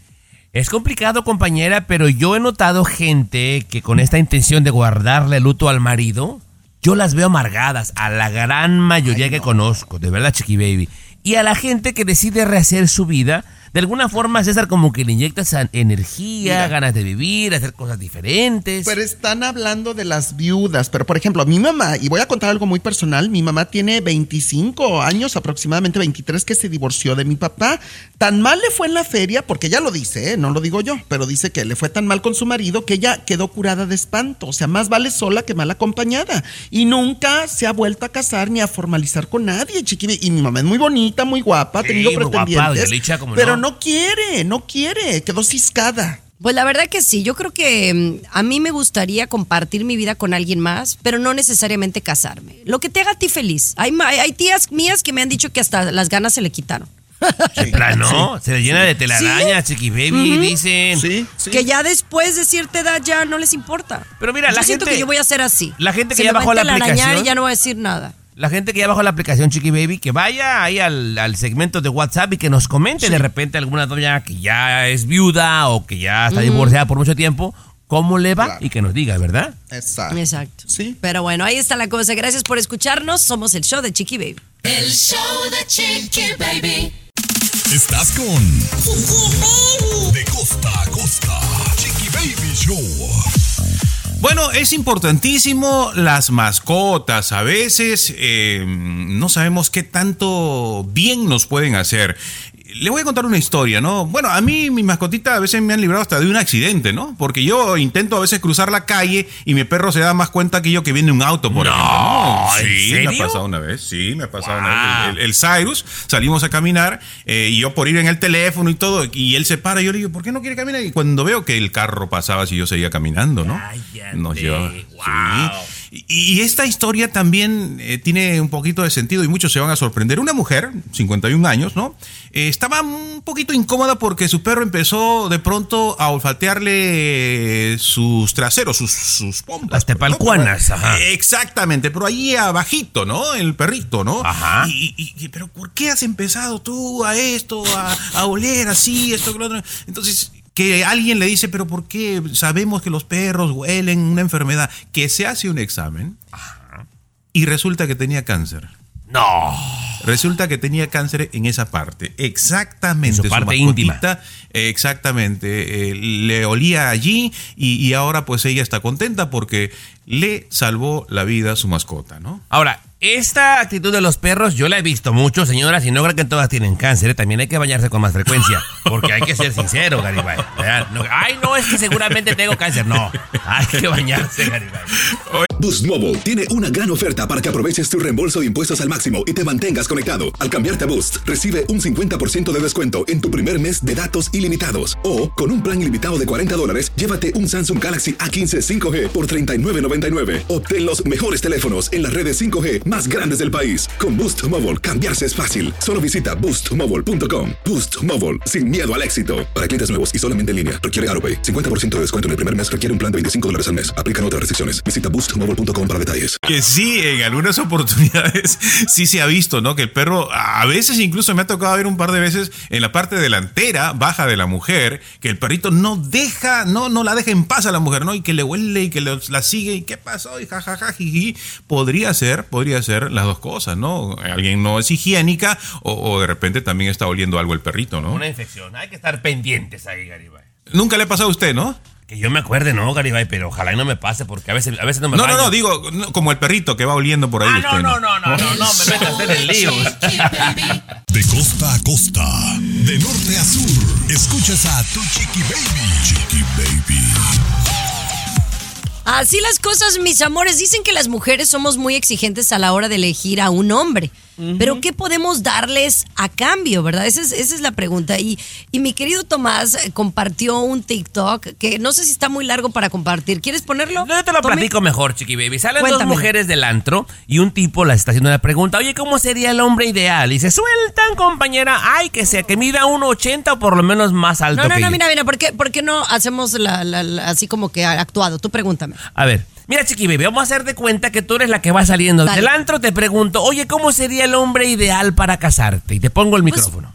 Es complicado, compañera, pero yo he notado gente que con esta intención de guardarle el luto al marido, yo las veo amargadas, a la gran mayoría que conozco, de verdad, Chiqui Baby. Y a la gente que decide rehacer su vida, de alguna forma, César, como que le inyecta esa energía, Mira. ganas de vivir, hacer cosas diferentes. Pero están hablando de las viudas. Pero, por ejemplo, mi mamá, y voy a contar algo muy personal, mi mamá tiene 25 años, aproximadamente 23, que se divorció de mi papá. Tan mal le fue en la feria, porque ella lo dice, ¿eh? no lo digo yo, pero dice que le fue tan mal con su marido que ella quedó curada de espanto. O sea, más vale sola que mal acompañada. Y nunca se ha vuelto a casar ni a formalizar con nadie, chiqui. Y mi mamá es muy bonita, muy guapa, ha Sí, tenido guapa, pretendientes. Licha, pero no. No quiere, no quiere, quedó ciscada. Pues la verdad que sí, yo creo que mm, a mí me gustaría compartir mi vida con alguien más, pero no necesariamente casarme. Lo que te haga a ti feliz. Hay, ma- hay tías mías que me han dicho que hasta las ganas se le quitaron. De plano, se le llena de telarañas, Chiqui Baby, dicen. Que ya después de cierta edad ya no les importa. Pero mira, yo la siento gente- que yo voy a ser así. la gente que Se ya va bajó a la telarañar aplicación- y ya no voy a decir nada. La gente que ya bajó la aplicación Chiqui Baby, que vaya ahí al, al segmento de WhatsApp y que nos comente de repente alguna doña que ya es viuda o que ya está Ujú. divorciada por mucho tiempo, cómo le va y que nos diga, ¿verdad? Exacto. Exacto. Pero bueno, ahí está la cosa. Gracias por escucharnos. Somos el show de Chiqui Baby. El show de Chiqui Baby. Estás con De costa a costa. Chiqui Baby Show. Bueno, es importantísimo las mascotas. A veces eh, no sabemos qué tanto bien nos pueden hacer. Le voy a contar una historia, ¿no? Bueno, a mí mi mascotita a veces me han librado hasta de un accidente, ¿no? Porque yo intento a veces cruzar la calle y mi perro se da más cuenta que yo que viene un auto, por ejemplo. ¿no? ¿en Sí, me ha pasado una vez, sí, me ha pasado una vez. El, el Cyrus, salimos a caminar eh, y yo por ir en el teléfono y todo, y él se para y yo le digo, ¿por qué no quiere caminar? Y cuando veo que el carro pasaba, si yo seguía caminando, ¿no? Nos llevaba. Sí. Y, y esta historia también eh, tiene un poquito de sentido y muchos se van a sorprender. Una mujer, 51 años, ¿no? Eh, estaba un poquito incómoda porque su perro empezó de pronto a olfatearle sus traseros, sus, sus pompas. Las tepalcuanas, ajá. Exactamente, pero ahí abajito, ¿no? El perrito, ¿no? Ajá. Y, y- y- pero ¿por qué has empezado tú a esto, a, a oler así, esto, que lo otro? Entonces, que alguien le dice, pero ¿por qué sabemos que los perros huelen una enfermedad? Que se hace un examen y resulta que tenía cáncer. No. Resulta que tenía cáncer en esa parte, exactamente. En su parte íntima. mascotita, Exactamente, eh, le olía allí y, y ahora pues ella está contenta porque le salvó la vida a su mascota, ¿no? Ahora, esta actitud de los perros yo la he visto mucho, señoras, y no creo que todas tienen cáncer. ¿eh? También hay que bañarse con más frecuencia. Porque hay que ser sincero, Garibay. No- ay, no, es que seguramente tengo cáncer. No, hay que bañarse, Garibay. Boost Mobile tiene una gran oferta para que aproveches tu reembolso de impuestos al máximo y te mantengas conectado. Al cambiarte a Boost, recibe un 50% de descuento en tu primer mes de datos ilimitados. O, con un plan ilimitado de 40 dólares, llévate un Samsung Galaxy A15 5G por $39.99. Obtén los mejores teléfonos en las redes 5G más grandes del país. Con Boost Mobile, cambiarse es fácil. Solo visita boostmobile.com. Boost Mobile, sin miedo al éxito. Para clientes nuevos y solamente en línea, requiere AroPay. 50% de descuento en el primer mes requiere un plan de 25 dólares al mes. Aplican otras restricciones. Visita boostmobile.com para detalles. Que sí, en algunas oportunidades sí se ha visto, ¿no? Que el perro, a veces incluso me ha tocado ver un par de veces en la parte delantera, baja de la mujer, que el perrito no deja, no, no la deja en paz a la mujer, ¿no? Y que le huele y que le- la sigue y qué pasó y jajaja, jiji. Podría ser, podría ser las dos cosas, ¿no? Alguien no es higiénica o, o de repente también está oliendo algo el perrito, ¿no? Una infección, hay que estar pendientes ahí, Garibay. Nunca le ha pasado a usted, ¿no? Que yo me acuerde, no, Garibay, pero ojalá y no me pase porque a veces, a veces no me No, no, baño. no, digo, no, como el perrito que va oliendo por ahí. Ah, no, usted, no, no, no, no, no, me metas en el lío. De costa a costa, de norte a sur, escuchas a tu Chiqui Baby. Chiqui Baby. Así las cosas, mis amores. Dicen que las mujeres somos muy exigentes a la hora de elegir a un hombre. Pero ¿qué podemos darles a cambio, verdad? Esa es, esa es la pregunta. Y, y mi querido Tomás eh, compartió un TikTok que no sé si está muy largo para compartir. ¿Quieres ponerlo? Yo te lo Tommy? platico mejor, Chiqui Baby. Salen Cuéntamelo. dos mujeres del antro y un tipo las está haciendo una pregunta. Oye, ¿cómo sería el hombre ideal? Y se sueltan, compañera. Ay, que sea, que mida 1,80 o por lo menos más alto No, no, que no, yo. mira, mira, ¿por qué, por qué no hacemos la, la- la- así como que actuado? Tú pregúntame. A ver, mira, Chiqui Baby, vamos a hacer de cuenta que tú eres la que va saliendo Dale. del antro. Te pregunto, oye, ¿cómo sería el hombre ideal para casarte? Y te pongo el micrófono.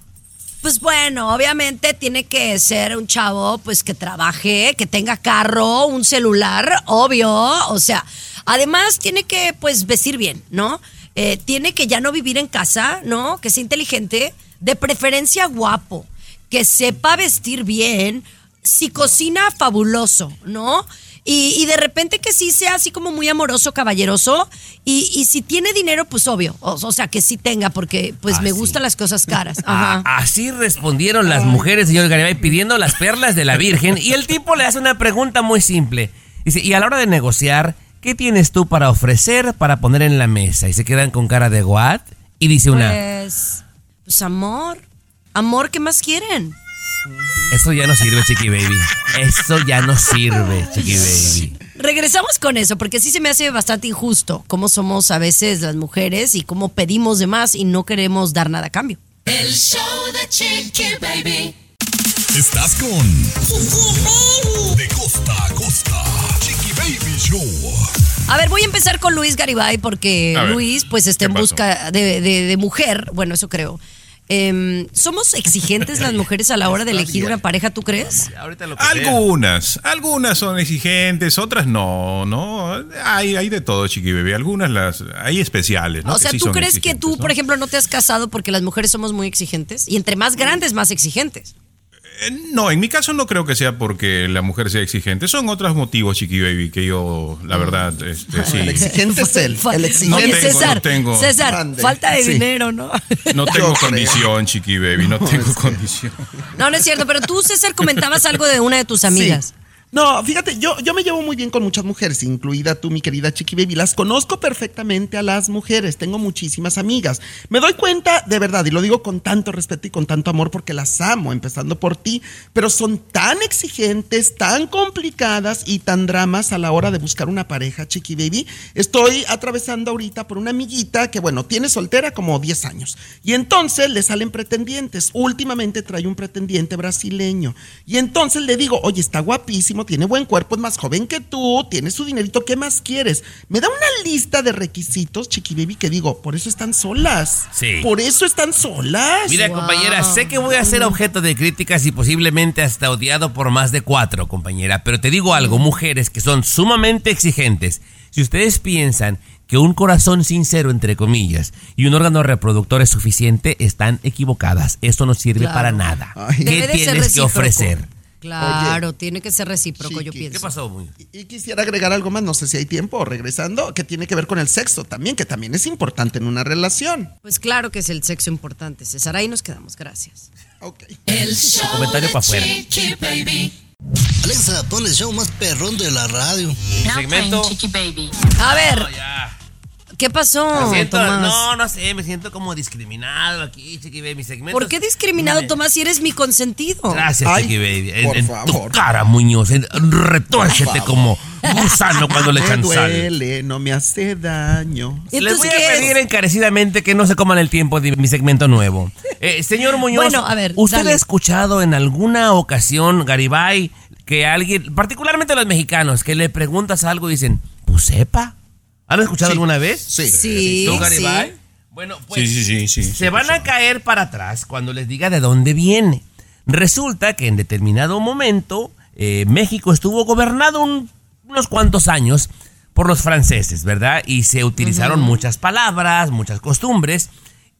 Pues bueno, obviamente tiene que ser un chavo pues que trabaje, que tenga carro, un celular, obvio, o sea, además tiene que pues vestir bien, ¿no? Eh, tiene que ya no vivir en casa, ¿no? Que sea inteligente, de preferencia guapo, que sepa vestir bien, si cocina fabuloso, ¿no? Y, y de repente que sí sea así como muy amoroso, caballeroso. Y, y si tiene dinero, pues obvio. O, o sea, que sí tenga, porque pues me gustan las cosas caras. Ajá. Ah, así respondieron las mujeres, señor Garibay, pidiendo las perlas de la Virgen. Y el tipo le hace una pregunta muy simple. Dice, y a la hora de negociar, ¿qué tienes tú para ofrecer, para poner en la mesa? Y se quedan con cara de what? Y dice una, Pues, pues amor. Amor, ¿qué más quieren? Eso ya no sirve, Chiqui Baby. Eso ya no sirve, Chiqui Baby. Regresamos con eso, porque sí se me hace bastante injusto cómo somos a veces las mujeres y cómo pedimos de más y no queremos dar nada a cambio. El show de Chiqui Baby. Estás con De costa a costa. Chiqui Baby Show. A ver, voy a empezar con Luis Garibay porque ver, Luis pues está ¿qué en busca de, de- de mujer, bueno, eso creo. Em, ¿Somos exigentes las mujeres a la hora de elegir una pareja, tú crees? Ahorita lo Algunas, algunas son exigentes, otras no, no. Hay, hay de todo, chiqui bebé. Algunas las, hay especiales, ¿no? o sea, sí ¿tú crees que tú, ¿no? por ejemplo, no te has casado porque las mujeres somos muy exigentes? Y entre más grandes, más exigentes. Eh, No, en mi caso no creo que sea porque la mujer sea exigente. Son otros motivos, chiqui baby, que yo, la verdad, este, sí. El exigente es él. El exigente. tengo, César, no tengo. César, falta de Sí. dinero, ¿no? No Yo tengo creo. condición, chiqui baby, no tengo condición. No, no es cierto, pero tú, César, comentabas algo de una de tus amigas. Sí. No, fíjate, yo, yo me llevo muy bien con muchas mujeres, incluida tú, mi querida Chiqui Baby. Las conozco perfectamente a las mujeres, tengo muchísimas amigas. Me doy cuenta, de verdad, y lo digo con tanto respeto y con tanto amor porque las amo, empezando por ti, pero son tan exigentes, tan complicadas y tan dramas a la hora de buscar una pareja, Chiqui Baby. Estoy atravesando ahorita por una amiguita que, bueno, tiene soltera como 10 años. Y entonces le salen pretendientes. Últimamente trae un pretendiente brasileño. Y entonces le digo, oye, está guapísimo, tiene buen cuerpo, es más joven que tú, tiene su dinerito, ¿qué más quieres? Me da una lista de requisitos, Chiqui Baby, que digo, por eso están solas. Sí. Por eso están solas. Mira, compañera, sé que voy a ser objeto de críticas y posiblemente hasta odiado por más de cuatro, compañera, pero te digo algo, mujeres que son sumamente exigentes, si ustedes piensan que un corazón sincero, entre comillas, y un órgano reproductor es suficiente, están equivocadas. Eso no sirve Claro. para nada. Ay. ¿Qué Debe tienes que ofrecer? Claro, tiene que ser recíproco, yo pienso. ¿Qué pasó, Muñoz? Y quisiera agregar algo más, no sé si hay tiempo, regresando, que tiene que ver con el sexo también, que también es importante en una relación. Pues claro que es el sexo importante, César. Ahí nos quedamos, gracias. Ok. El show comentario de pa' afuera. Alexa, pon el show más perrón de la radio. Segmento. Chiqui Baby. A ver. ¿Qué pasó, Me siento- Tomás? no, no sé, me siento como discriminado aquí, chiqui baby. Mi segmento ¿Por qué discriminado, Tomás, si eres mi consentido? Gracias, Ay, Chiqui Baby. En, por en favor. tu cara, Muñoz. Retórcete como gusano cuando le Me echan sal. duele, no me hace daño. Les voy a pedir encarecidamente que no se coman el tiempo de mi segmento nuevo. Eh, señor Muñoz, Bueno, a ver, ¿usted dale. ha escuchado en alguna ocasión, Garibay, que alguien, particularmente los mexicanos, que le preguntas algo y dicen, pues sepa? ¿Han escuchado Sí. alguna vez? Sí. Sí, ¿Tú, sí. Bueno, pues Sí, sí, sí, sí. se van a caer para atrás cuando les diga de dónde viene. Resulta que en determinado momento eh, México estuvo gobernado un- unos cuantos años por los franceses, ¿verdad? Y se utilizaron muchas palabras, muchas costumbres.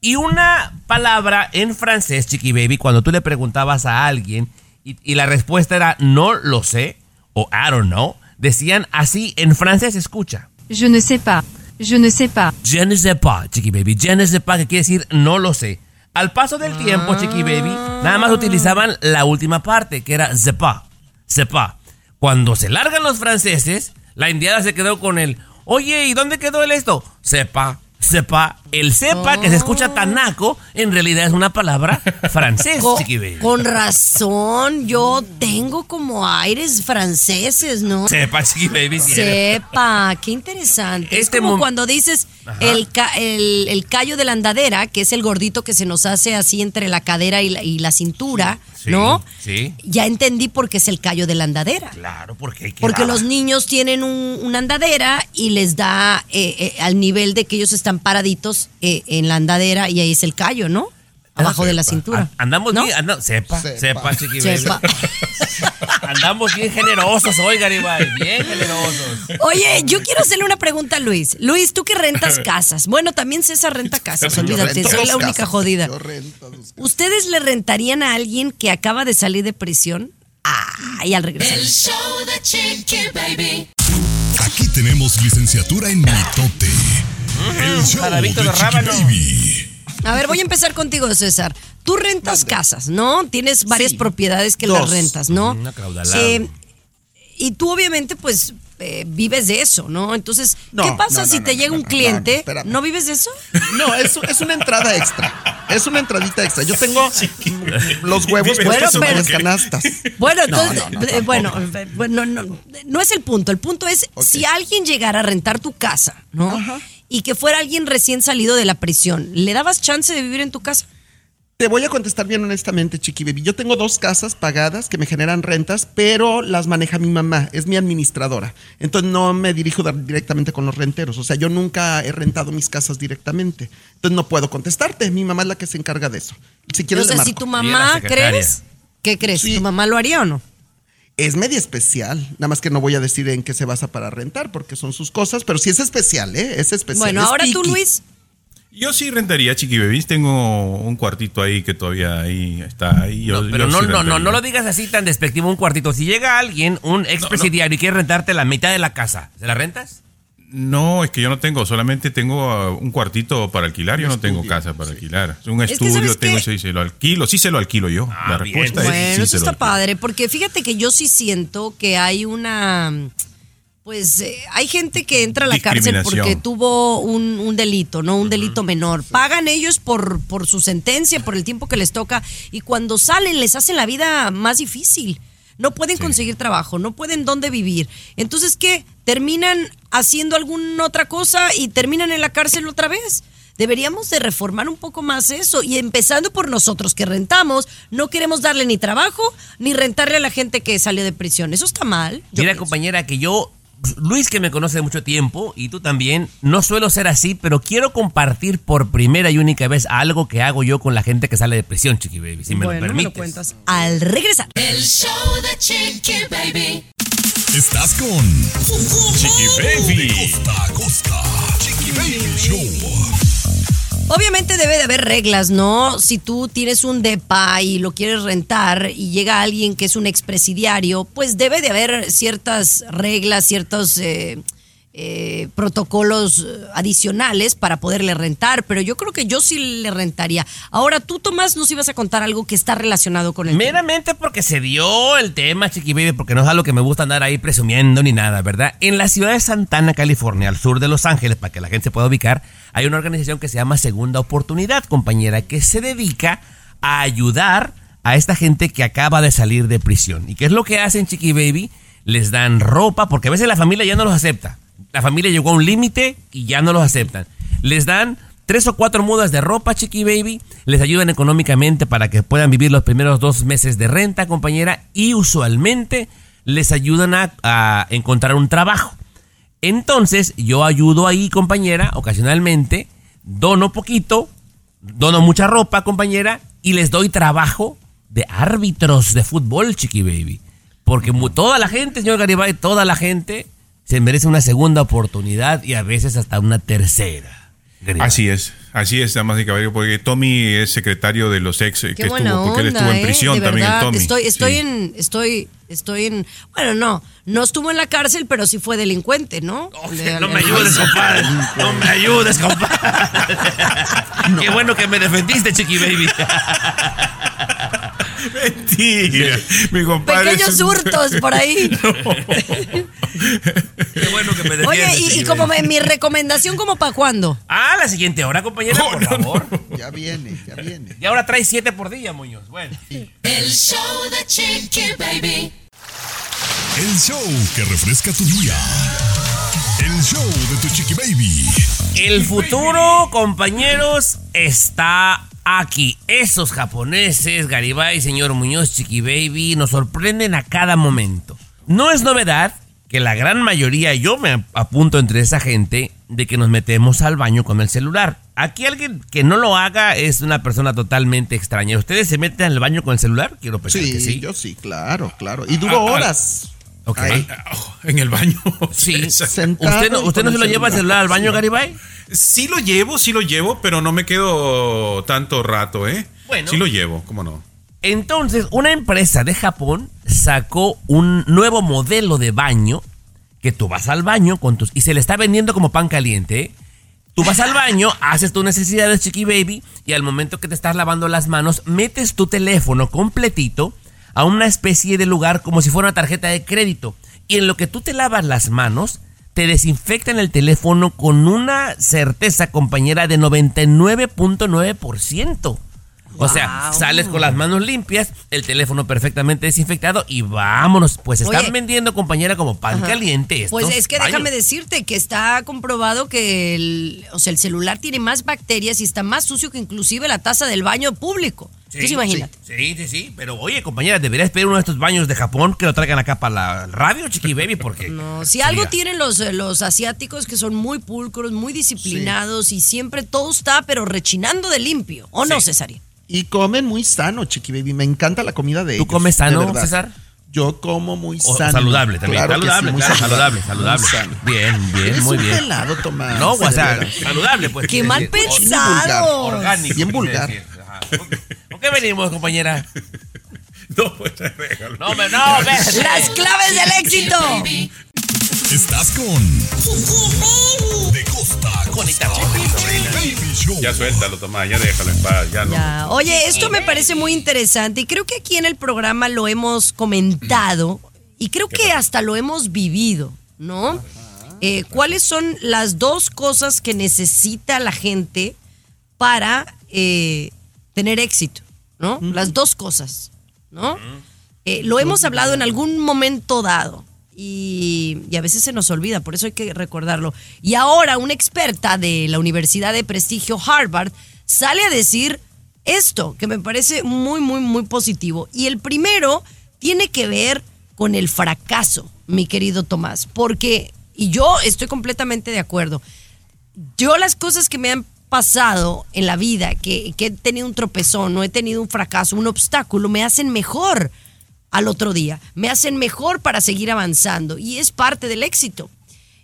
Y una palabra en francés, Chiqui Baby, cuando tú le preguntabas a alguien y, y la respuesta era no lo sé o I don't know, decían así en francés, escucha. Je ne sais pas. Je ne sais pas. Je ne sais pas, Chiqui Baby. Je ne sais pas, que quiere decir no lo sé. Al paso del tiempo, Chiqui Baby, nada más utilizaban la última parte, que era. Sais pas. Cuando se largan los franceses, La indiada se quedó con el, oye, ¿y dónde quedó el esto? Sepa, sepa. El sepa, que se escucha tan naco, en realidad es una palabra francés, baby. con razón, yo tengo como aires franceses, ¿no? Sepa, chiqui baby. Sepa, qué interesante. Este es como mom- cuando dices el, el, el callo de la andadera, que es el gordito que se nos hace así entre la cadera y la, y la cintura, Sí, ¿no? Sí. Ya entendí por qué es el callo de la andadera. Claro, porque hay que Porque los niños tienen un- una andadera y les da eh, eh, al nivel de que ellos están paraditos eh, en la andadera y ahí es el callo, ¿no? Abajo de la cintura. Andamos ¿No? bien, anda- sepa, sepa. Sepa. Andamos bien generosos hoy, Garibay, bien generosos. Oye, yo quiero hacerle una pregunta a Luis. Luis, tú que rentas casas. Bueno, también César renta casas, olvídate, soy la única casas. jodida. Yo rento ¿Ustedes le rentarían a alguien que acaba de salir de prisión? Ay, al regresar. El show de Chiqui Baby. Aquí tenemos licenciatura en mitote. El show de Chiqui rábano. Baby. A ver, voy a empezar contigo, César. Tú rentas casas, ¿no? Tienes varias Sí. propiedades que Dos. las rentas, ¿no? Una caudalada. Eh, y tú obviamente pues eh, vives de eso, ¿no? Entonces, No, ¿qué pasa no, no, si no, te no, llega no, un no, cliente? no, espérame. ¿No vives de eso? No, es, es una entrada extra. Es una entradita extra. Yo tengo los huevos Dime, puestos en pero- varias canastas. Bueno, No, entonces, no, no, eh, bueno, eh, bueno, no, no es el punto. El punto es si alguien llegara a rentar tu casa, ¿no? Y que fuera alguien recién salido de la prisión, ¿le dabas chance de vivir en tu casa? Te voy a contestar bien honestamente, Chiqui Baby. Yo tengo dos casas pagadas que me generan rentas, pero las maneja mi mamá, es mi administradora. Entonces no me dirijo directamente con los renteros. O sea, yo nunca he rentado mis casas directamente. Entonces no puedo contestarte. Mi mamá es la que se encarga de eso. Si quieres, o sea, le si tu mamá crees, ¿qué crees? Sí. ¿Tu mamá lo haría o no? Es media especial. Nada más que no voy a decir en qué se basa para rentar, porque son sus cosas, pero sí es especial, ¿eh? Es especial. Bueno, es ahora tú. Luis. Yo sí rentaría Chiqui Babies. Tengo un cuartito ahí que todavía ahí está. Ahí. Yo- No, pero yo no, sí no, no, no lo digas así tan despectivo un cuartito. Si llega alguien, un expresidiario, y quiere rentarte la mitad de la casa, ¿se la rentas? No, es que yo no tengo, solamente tengo uh, un cuartito para alquilar, yo no tengo casa para alquilar. Un estudio ¿sabes tengo, sí se lo alquilo, sí se lo alquilo yo. la bien. respuesta es Bueno, sí eso está padre, porque fíjate que yo sí siento que hay una, pues eh, hay gente que entra a la cárcel porque tuvo un, un delito, ¿no? Un delito menor. Pagan ellos por, por su sentencia, por el tiempo que les toca, y cuando salen les hacen la vida más difícil. No pueden conseguir trabajo, no pueden dónde vivir. Entonces, ¿qué? Terminan haciendo alguna otra cosa y terminan en la cárcel otra vez. Deberíamos de reformar un poco más eso y empezando por nosotros que rentamos, no queremos darle ni trabajo ni rentarle a la gente que salió de prisión. Eso está mal. Mira, pienso. compañera, que yo, Luis que me conoce de mucho tiempo, y tú también, no suelo ser así, pero quiero compartir por primera y única vez algo que hago yo con la gente que sale de prisión, Chiqui Baby, si me bueno, lo me permites. lo cuentas al regresar. El show de Chiqui Baby. Estás con Chiqui Baby. Costa a costa. Chiqui Baby Show. Obviamente debe de haber reglas, ¿no? Si tú tienes un depa y lo quieres rentar y llega alguien que es un expresidiario, pues debe de haber ciertas reglas, ciertos eh, eh, protocolos eh, adicionales para poderle rentar, pero yo creo que yo sí le rentaría. Ahora tú, Tomás, nos ibas a contar algo que está relacionado con el tema. Meramente porque se dio el tema, Chiqui Baby, porque no es algo que me gusta andar ahí presumiendo ni nada, ¿verdad? En la ciudad de Santana, California, al sur de Los Ángeles, para que la gente se pueda ubicar, hay una organización que se llama Segunda Oportunidad, compañera, que se dedica a ayudar a esta gente que acaba de salir de prisión. ¿Y qué es lo que hacen, Chiqui Baby? Les dan ropa, porque a veces la familia ya no los acepta. La familia llegó a un límite y ya no los aceptan. Les dan tres o cuatro mudas de ropa, Chiqui Baby. Les ayudan económicamente para que puedan vivir los primeros dos meses de renta, compañera. Y usualmente les ayudan a, encontrar un trabajo. Entonces, yo ayudo ahí, compañera, ocasionalmente. Dono poquito, dono mucha ropa, compañera. Y les doy trabajo de árbitros de fútbol, Chiqui Baby. Porque toda la gente, señor Garibay, toda la gente se merece una segunda oportunidad y a veces hasta una tercera. Así es, así es, damas y caballeros, porque Tommy es secretario de los ex, eh, Qué que estuvo, porque él estuvo en ¿eh? prisión también, el Tommy. Estoy, estoy Sí. en, estoy, estoy en, bueno, no, no estuvo en la cárcel, pero sí fue delincuente, ¿no? No me ayudes, compadre. No me ayudes, compadre. Qué bueno que me defendiste, Chiqui Baby. Mentira, mi compadre. Pequeños un- hurtos por ahí. Qué me Oye, y, como me- mi recomendación, como para cuándo? Ah, la siguiente hora, compañera, por favor. Ya viene, ya viene. Y ahora trae siete por día, Muñoz. Bueno. El show de Chiqui Baby. El show que refresca tu día. El show de tu chiqui baby. El futuro, compañeros, está aquí. Esos japoneses, Garibay, señor Muñoz, Chiqui Baby, nos sorprenden a cada momento. No es novedad que la gran mayoría, yo me apunto entre esa gente, de que nos metemos al baño con el celular. Aquí alguien que no lo haga es una persona totalmente extraña. ¿Ustedes se meten al baño con el celular? Quiero pensar Sí, que sí. yo sí, claro, claro. Y duró Ah, ah, horas. Ok. Ahí. En el baño. Sí. Sentado ¿Usted no, usted no se lo lleva el celular al baño. Garibay? Sí lo llevo, sí lo llevo, pero no me quedo tanto rato, ¿eh? Bueno. Sí lo llevo, ¿cómo no? Entonces, una empresa de Japón sacó un nuevo modelo de baño que tú vas al baño con tus y se le está vendiendo como pan caliente. ¿eh? Tú vas al baño, haces tus necesidades, chiqui baby, y al momento que te estás lavando las manos, metes tu teléfono completito a una especie de lugar como si fuera una tarjeta de crédito. Y en lo que tú te lavas las manos, te desinfectan el teléfono con una certeza, compañera, de 99.9%. O sea, Wow. sales con las manos limpias, el teléfono perfectamente desinfectado y vámonos. Pues están Oye. vendiendo, compañera, como pan Ajá. caliente. estos Pues es que déjame decirte que está comprobado que el, o sea, el celular tiene más bacterias y está más sucio que inclusive la taza del baño público. Entonces imagínate. Sí, sí, sí. Pero oye, compañera, deberías pedir uno de estos baños de Japón que lo traigan acá para la radio, chiqui baby, porque. No, si sería- algo tienen los, eh, los asiáticos que son muy pulcros, muy disciplinados y siempre todo está pero rechinando de limpio. ¿O no, Sí. Cesario? Y comen muy sano, Chiqui Baby. Me encanta la comida de ¿Tú ellos, comes sano. César? Yo como muy O sano. saludable también. Claro que saludable, sí, claro, saludable, saludable. sano. Bien, bien, Eres muy un bien. pelado, Tomás. No, o sea, saludable, pues. Qué mal pensado. Orgánico. Bien vulgar. ¿Con qué venimos, compañera? No, pues déjalo. No, me- no, ve. Las claves del éxito. Estás con. De costa a costa. Baby Show. Ya suéltalo, Tomás, ya déjalo en paz, ya no. Oye, esto me parece muy interesante y creo que aquí en el programa lo hemos comentado y creo que hasta lo hemos vivido, ¿no? Eh, ¿Cuáles son las dos cosas que necesita la gente para eh, tener éxito, ¿no? Las dos cosas, ¿no? Eh, lo hemos hablado en algún momento dado y, y a veces se nos olvida, por eso hay que recordarlo. Y ahora una experta de la Universidad de Prestigio Harvard sale a decir esto, que me parece muy, muy, muy positivo. Y el primero tiene que ver con el fracaso, mi querido Tomás, porque, y yo estoy completamente de acuerdo, yo las cosas que me han pasado en la vida, que, que he tenido un tropezón, no he tenido un fracaso, un obstáculo, me hacen mejor al otro día, me hacen mejor para seguir avanzando y es parte del éxito.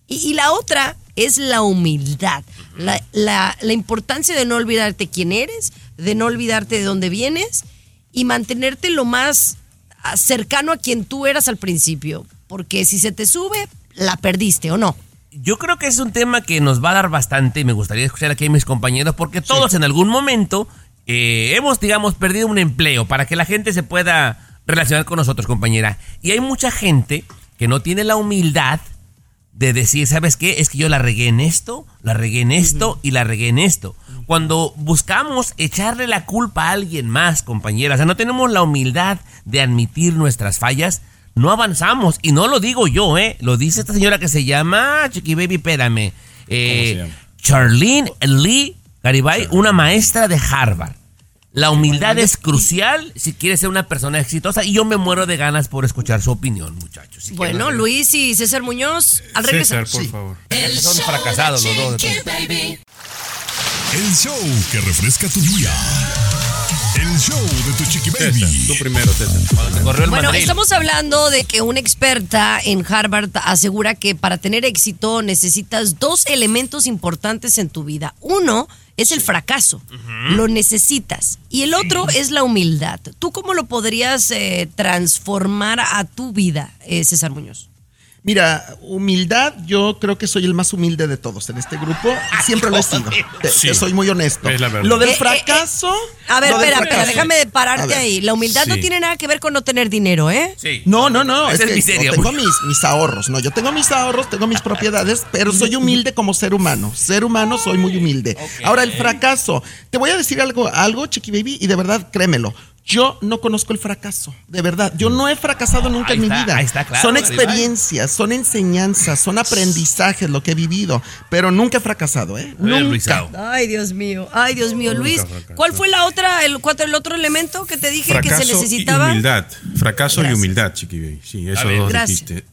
Y, la otra es la humildad, la, la- la importancia de no olvidarte quién eres, de no olvidarte de dónde vienes y mantenerte lo más ah, cercano a quien tú eras al principio, porque si se te sube, la perdiste o no. Yo creo que es un tema que nos va a dar bastante y me gustaría escuchar aquí a mis compañeros porque todos en algún momento eh, hemos, digamos, perdido un empleo para que la gente se pueda relacionar con nosotros, compañera. Y hay mucha gente que no tiene la humildad de decir, ¿sabes qué? Es que yo la regué en esto, la regué en esto y la regué en esto. Cuando buscamos echarle la culpa a alguien más, compañera, o sea, no tenemos la humildad de admitir nuestras fallas, no avanzamos. Y no lo digo yo, ¿eh? Lo dice esta señora que se llama, Chiqui Baby, espérame. Eh, se llama? Charlene Lee Garibay, una maestra de Harvard. La humildad es crucial si quieres ser una persona exitosa y yo me muero de ganas por escuchar su opinión, muchachos. Si Bueno, Luis y César Muñoz, al regresar. César, por favor. El Son fracasados los dos, Baby. El show que refresca tu día. El show de tu chiqui baby. César, tú primero, César. Corrió el Bueno, mandril. estamos hablando de que una experta en Harvard asegura que para tener éxito necesitas dos elementos importantes en tu vida. Uno es el fracaso, lo necesitas. Y el otro es la humildad. ¿Tú cómo lo podrías eh, transformar a tu vida, eh, César Muñoz? Mira, humildad, yo creo que soy el más humilde de todos en este grupo. siempre lo he sido. Te, Sí. te soy muy honesto. Es la verdad. Lo del Eh, eh, fracaso. A ver, espera, espera, déjame pararte ahí. La humildad no tiene nada que ver con no tener dinero, ¿eh? Sí. No, no, no. Es es que miseria, yo tengo mis ahorros. No, yo tengo mis ahorros, tengo mis propiedades, pero soy humilde como ser humano. Ser humano soy muy humilde. Ahora, el fracaso. Te voy a decir algo, algo, Chiqui Baby, y de verdad, créemelo. Yo no conozco el fracaso, de verdad. Yo no he fracasado nunca Ahí en mi vida. ahí está, claro, son experiencias, son enseñanzas, son aprendizajes lo que he vivido, pero nunca he fracasado, ¿eh? Nunca. Ay, Dios mío. Ay, Dios mío. Luis, ¿cuál fue la otra, el, cuál- el otro elemento que te dije que se Fracaso necesitaba? y humildad. Fracaso Gracias. y humildad, Chiqui. Sí, eso Gracias. dijiste.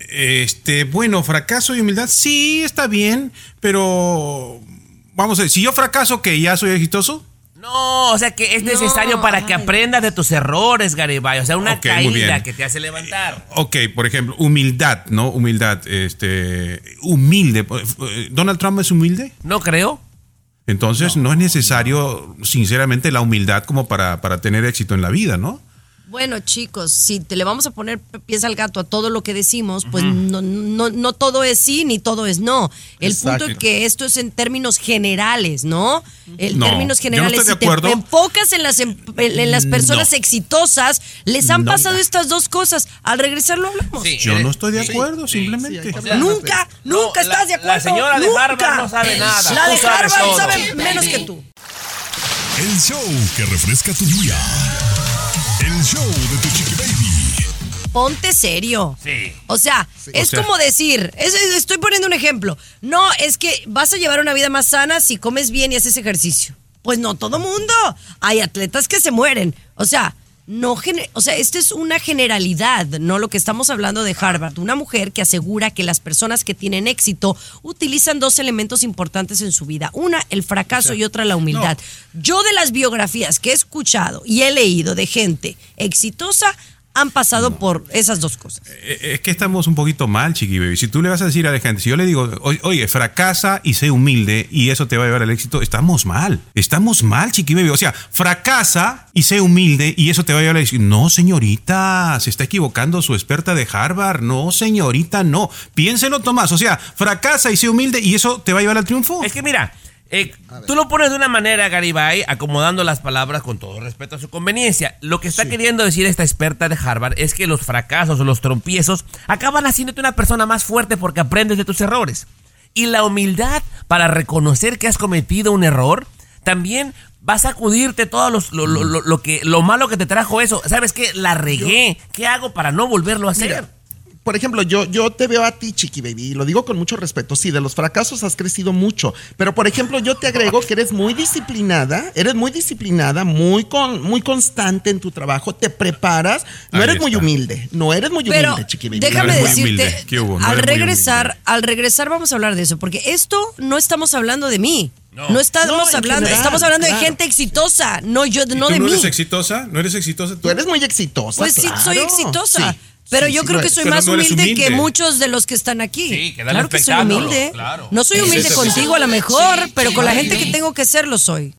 Este, bueno, fracaso y humildad, sí, está bien, pero vamos a ver, si yo fracaso, que ya soy exitoso. No, o sea que es necesario para que aprendas de tus errores, Garibay. O sea, una Ok, muy bien. caída que te hace levantar. Ok, por ejemplo, humildad, ¿no? Humildad, este, humilde. ¿Donald Trump es humilde? No creo. Entonces no, es necesario, sinceramente, la humildad como para, para tener éxito en la vida, ¿no? Bueno, chicos, si te le vamos a poner pies al gato a todo lo que decimos, pues no, no, no todo es sí ni todo es no. El Exacto. punto es que esto es en términos generales, ¿no? En No, términos yo no generales, estoy si te enfocas en las, em- en en las personas No. exitosas, les han No. pasado estas dos cosas. Al regresar lo hablamos. Yo no estoy de acuerdo, simplemente. Nunca, nunca estás de acuerdo. la señora de nunca. Harvard no sabe nada. La de Harvard sabe menos que tú. El show que refresca tu día. El show de tu chiqui baby. Ponte serio. Sí. O sea, es O sea- como decir, es- es- estoy poniendo un ejemplo. No, es que vas a llevar una vida más sana si comes bien y haces ejercicio. Pues no todo mundo. Hay atletas que se mueren. O sea, no o sea, esto es una generalidad, no lo que estamos hablando de Harvard. Una mujer que asegura que las personas que tienen éxito utilizan dos elementos importantes en su vida. Una, el fracaso y otra, la humildad. Yo de las biografías que he escuchado y he leído de gente exitosa, han pasado por esas dos cosas. Eh, Es que estamos un poquito mal, Chiqui Baby. Si tú le vas a decir a la gente, si yo le digo, "Oye, oye, fracasa y sé humilde y eso te va a llevar al éxito, estamos mal. Estamos mal, Chiqui Baby. O sea, fracasa y sé humilde y eso te va a llevar al éxito. No, señorita, se está equivocando su experta de Harvard. No, señorita, no. Piénselo, Tomás. O sea, fracasa y sé humilde y eso te va a llevar al triunfo. Es que mira, eh, tú lo pones de una manera, Garibay, acomodando las palabras con todo respeto a su conveniencia. Lo que está queriendo decir esta experta de Harvard es que los fracasos o los trompiezos acaban haciéndote una persona más fuerte porque aprendes de tus errores. Y la humildad para reconocer que has cometido un error, también vas a acudirte todo los- lo, lo- lo- lo que, lo malo que te trajo eso. ¿Sabes qué? La regué. ¿Qué hago para no volverlo a hacer? Mira, por ejemplo, yo, yo te veo a ti, Chiqui Baby, y lo digo con mucho respeto. Sí, de los fracasos has crecido mucho. Pero, por ejemplo, yo te agrego que eres muy disciplinada, eres muy disciplinada, muy, con, muy constante en tu trabajo, te preparas. No Ahí eres muy humilde, no eres muy Pero humilde, Chiqui Baby. déjame No eres muy decirte, humilde. ¿Qué hubo? No al regresar, al regresar vamos a hablar de eso, porque esto no estamos hablando de mí. No, No. estamos No, hablando, general, estamos hablando de gente exitosa, no yo, ¿Y no tú de no mí. eres exitosa? ¿No eres exitosa tú? Tú eres muy exitosa. Pues sí, soy exitosa. Sí, pero sí, yo sí creo que soy más no humilde, que muchos de los que están aquí. Sí, que claro que soy humilde. claro. No soy humilde contigo a lo mejor, Sí, pero sí, con la sí. gente que tengo que ser lo soy.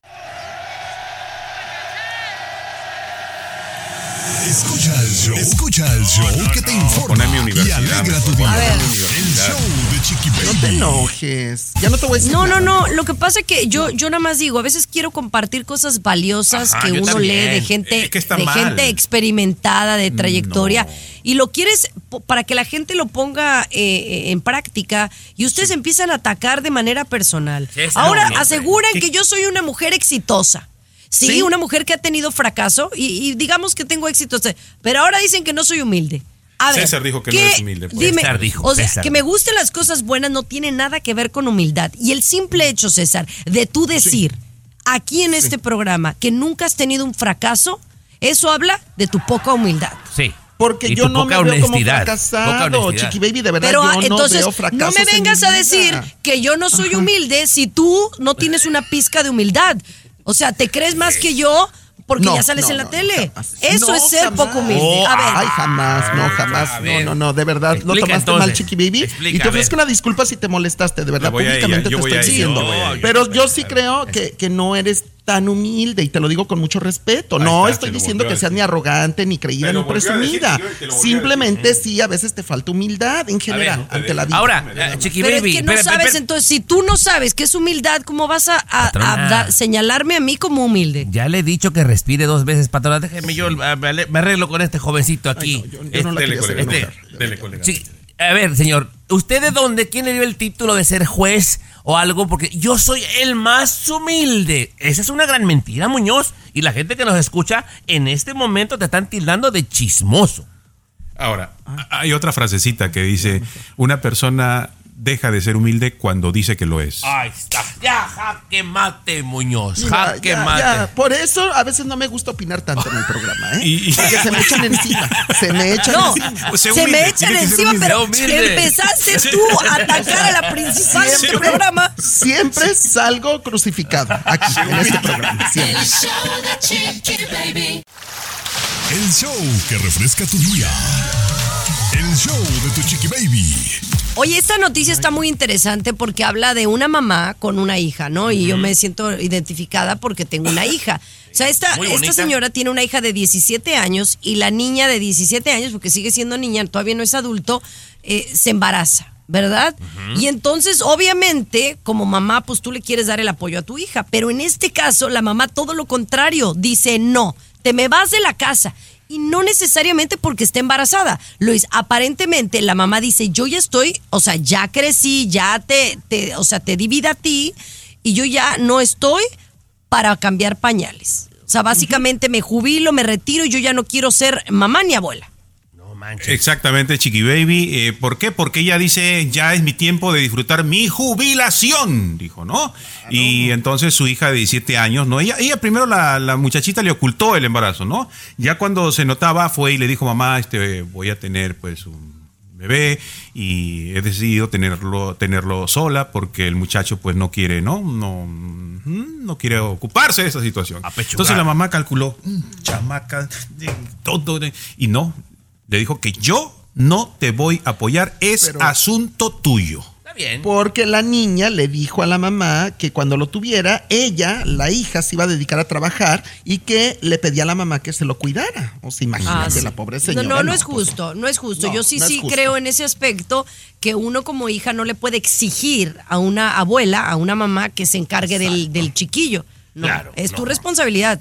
Escucha el show. Escucha el show que te informa poner mi y universidad, alegra tu día. A ver. El show de Chiqui Baby. No te enojes. Ya no te voy a decir No, no, nada. no. Lo que pasa es que yo, yo nada más digo, a veces quiero compartir cosas valiosas Ajá, que uno también. lee de gente, Es que está de mal. gente experimentada, de trayectoria, y lo quieres para que la gente lo ponga eh, eh, en práctica y ustedes empiezan a atacar de manera personal. Sí, Ahora aseguran que yo soy una mujer exitosa. Sí, Sí. una mujer que ha tenido fracaso y, y digamos que tengo éxito, pero ahora dicen que no soy humilde. A ver, César dijo que no ¿qué- eres humilde, pues. Dime, César dijo, o sea, César. que me gusten las cosas buenas no tiene nada que ver con humildad. Y el simple hecho, César, de tú decir aquí en este programa que nunca has tenido un fracaso, eso habla de tu poca humildad. Sí. Porque Y yo tu no poca me veo como honestidad, fracasado. Chiqui Baby, de verdad Pero yo no entonces, veo no, fracasos me vengas a decir que yo no soy humilde si tú no tienes una pizca de humildad. O sea, te crees más que yo porque No, ya sales no, en la no, tele. jamás. Eso No, es ser jamás. poco humilde. Oh, a ver. Ay, jamás, no, A jamás. ver. No, no, no, de verdad. lo Explica tomaste mal. Chiqui Baby. Explica, y te ofrezco una disculpa si te molestaste, de verdad. Públicamente te estoy diciendo. Pero yo sí creo que, que no eres tan humilde y te lo digo con mucho respeto. Ahí no está, estoy diciendo que seas ni arrogante, ni creída, ni decir, presumida. a Simplemente sí, a veces te falta humildad en general ante la vida. Ahora, Chiqui Pero Baby. es que no sabes, entonces, si tú no sabes qué es humildad, ¿cómo vas a, señalarme a mí como humilde? Ya le he dicho que respire dos veces, patrona. Déjeme yo, eh, me arreglo con este jovencito aquí. yo. Sí, a ver, señor, ¿usted de dónde? ¿Quién le dio el título de ser juez o algo? Porque yo soy el más humilde. Esa es una gran mentira, Muñoz. Y la gente que nos escucha en este momento te están tildando de chismoso. Ahora, hay otra frasecita que dice, una persona deja de ser humilde cuando dice que lo es. Ahí está. Ya, jaque mate, Muñoz. Mira, Jaque ya, mate. ya. Por eso a veces no me gusta opinar tanto en el programa, ¿eh? Y- y- Porque se me echan encima. Se me echan No, encima. Sé se humilde, me echan tiene que ser encima, humilde. pero humilde. empezaste tú a atacar a la principal de este programa. Siempre salgo crucificado aquí en este programa. Siempre. El show de Chiqui Baby. El show que refresca tu día. El show de tu chiqui baby. Oye, esta noticia está muy interesante porque habla de una mamá con una hija, ¿no? Y yo me siento identificada porque tengo una hija. O sea, esta, esta señora tiene una hija de 17 años y la niña de 17 años, porque sigue siendo niña, todavía no es adulto, eh, se embaraza, ¿verdad? Y entonces, obviamente, como mamá, pues tú le quieres dar el apoyo a tu hija, pero en este caso, la mamá todo lo contrario, dice, no, te me vas de la casa. Y no necesariamente porque esté embarazada. Luis, aparentemente la mamá dice, yo ya estoy, o sea, ya crecí, ya te, te o sea, te di vida a ti y yo ya no estoy para cambiar pañales. O sea, básicamente me jubilo, me retiro y yo ya no quiero ser mamá ni abuela. Manches. Exactamente, Chiqui Baby. Eh, ¿Por qué? Porque ella dice, ya es mi tiempo de disfrutar mi jubilación, dijo, ¿no? Y entonces su hija de 17 años, ¿no? Ella, ella primero, la, la muchachita le ocultó el embarazo, ¿no? Ya cuando se notaba fue y le dijo, mamá, este, voy a tener pues un bebé y he decidido tenerlo, tenerlo sola porque el muchacho pues no quiere, ¿no? No, mm, no quiere ocuparse de esa situación. Entonces la mamá calculó, "Mm, chamaca, todo, eh", y no, le dijo que yo no te voy a apoyar, es Pero- asunto tuyo. Está bien. Porque la niña le dijo a la mamá que cuando lo tuviera, ella, la hija, se iba a dedicar a trabajar y que le pedía a la mamá que se lo cuidara. O sea, imagínate, Ah, sí. la pobre No, señora. no, no es pues, justo, no es justo. No, Yo sí, no sí justo. creo en ese aspecto que uno como hija no le puede exigir a una abuela, a una mamá que se encargue del, del chiquillo. No, Claro, es tu no. responsabilidad.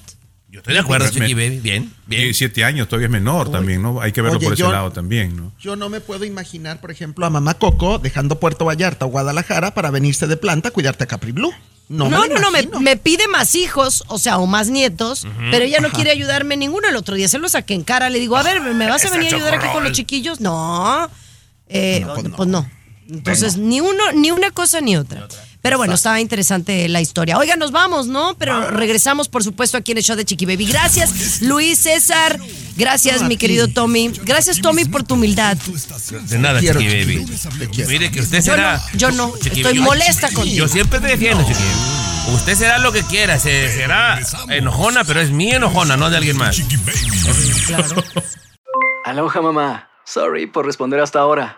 Yo estoy de acuerdo, Me- Chiqui Baby. Bien, bien. 17 años, todavía es menor también, ¿no? Hay que verlo Oye, por ese yo- lado también, ¿no? Yo no me puedo imaginar, por ejemplo, a mamá Coco dejando Puerto Vallarta o Guadalajara para venirse de planta a cuidarte a Capri Blue. No, No, me no, me, pide más hijos, o sea, o más nietos, pero ella no Ajá. quiere ayudarme ninguno. El otro día se lo saqué en cara, le digo, a ver, ¿me vas a venir a ayudar aquí con los chiquillos? No, Eh, No, pues no. pues no. Entonces, ni uno, ni una cosa ni otra. Pero bueno, estaba interesante la historia. Oiga, nos vamos, ¿no? Pero regresamos, por supuesto, aquí en el show de Chiqui Baby. Gracias, Luis César. Gracias, mi querido Tommy. Gracias, Tommy, por tu humildad. De nada, Chiqui Baby. Mire que usted Yo será. no, yo no. Chiqui Estoy Baby. molesta contigo. Yo siempre te defiendo, Chiqui Baby. Usted será lo que quiera, se- será enojona, pero es mi enojona, no de alguien más. Chiqui baby. Aloha mamá. Sorry por responder hasta ahora.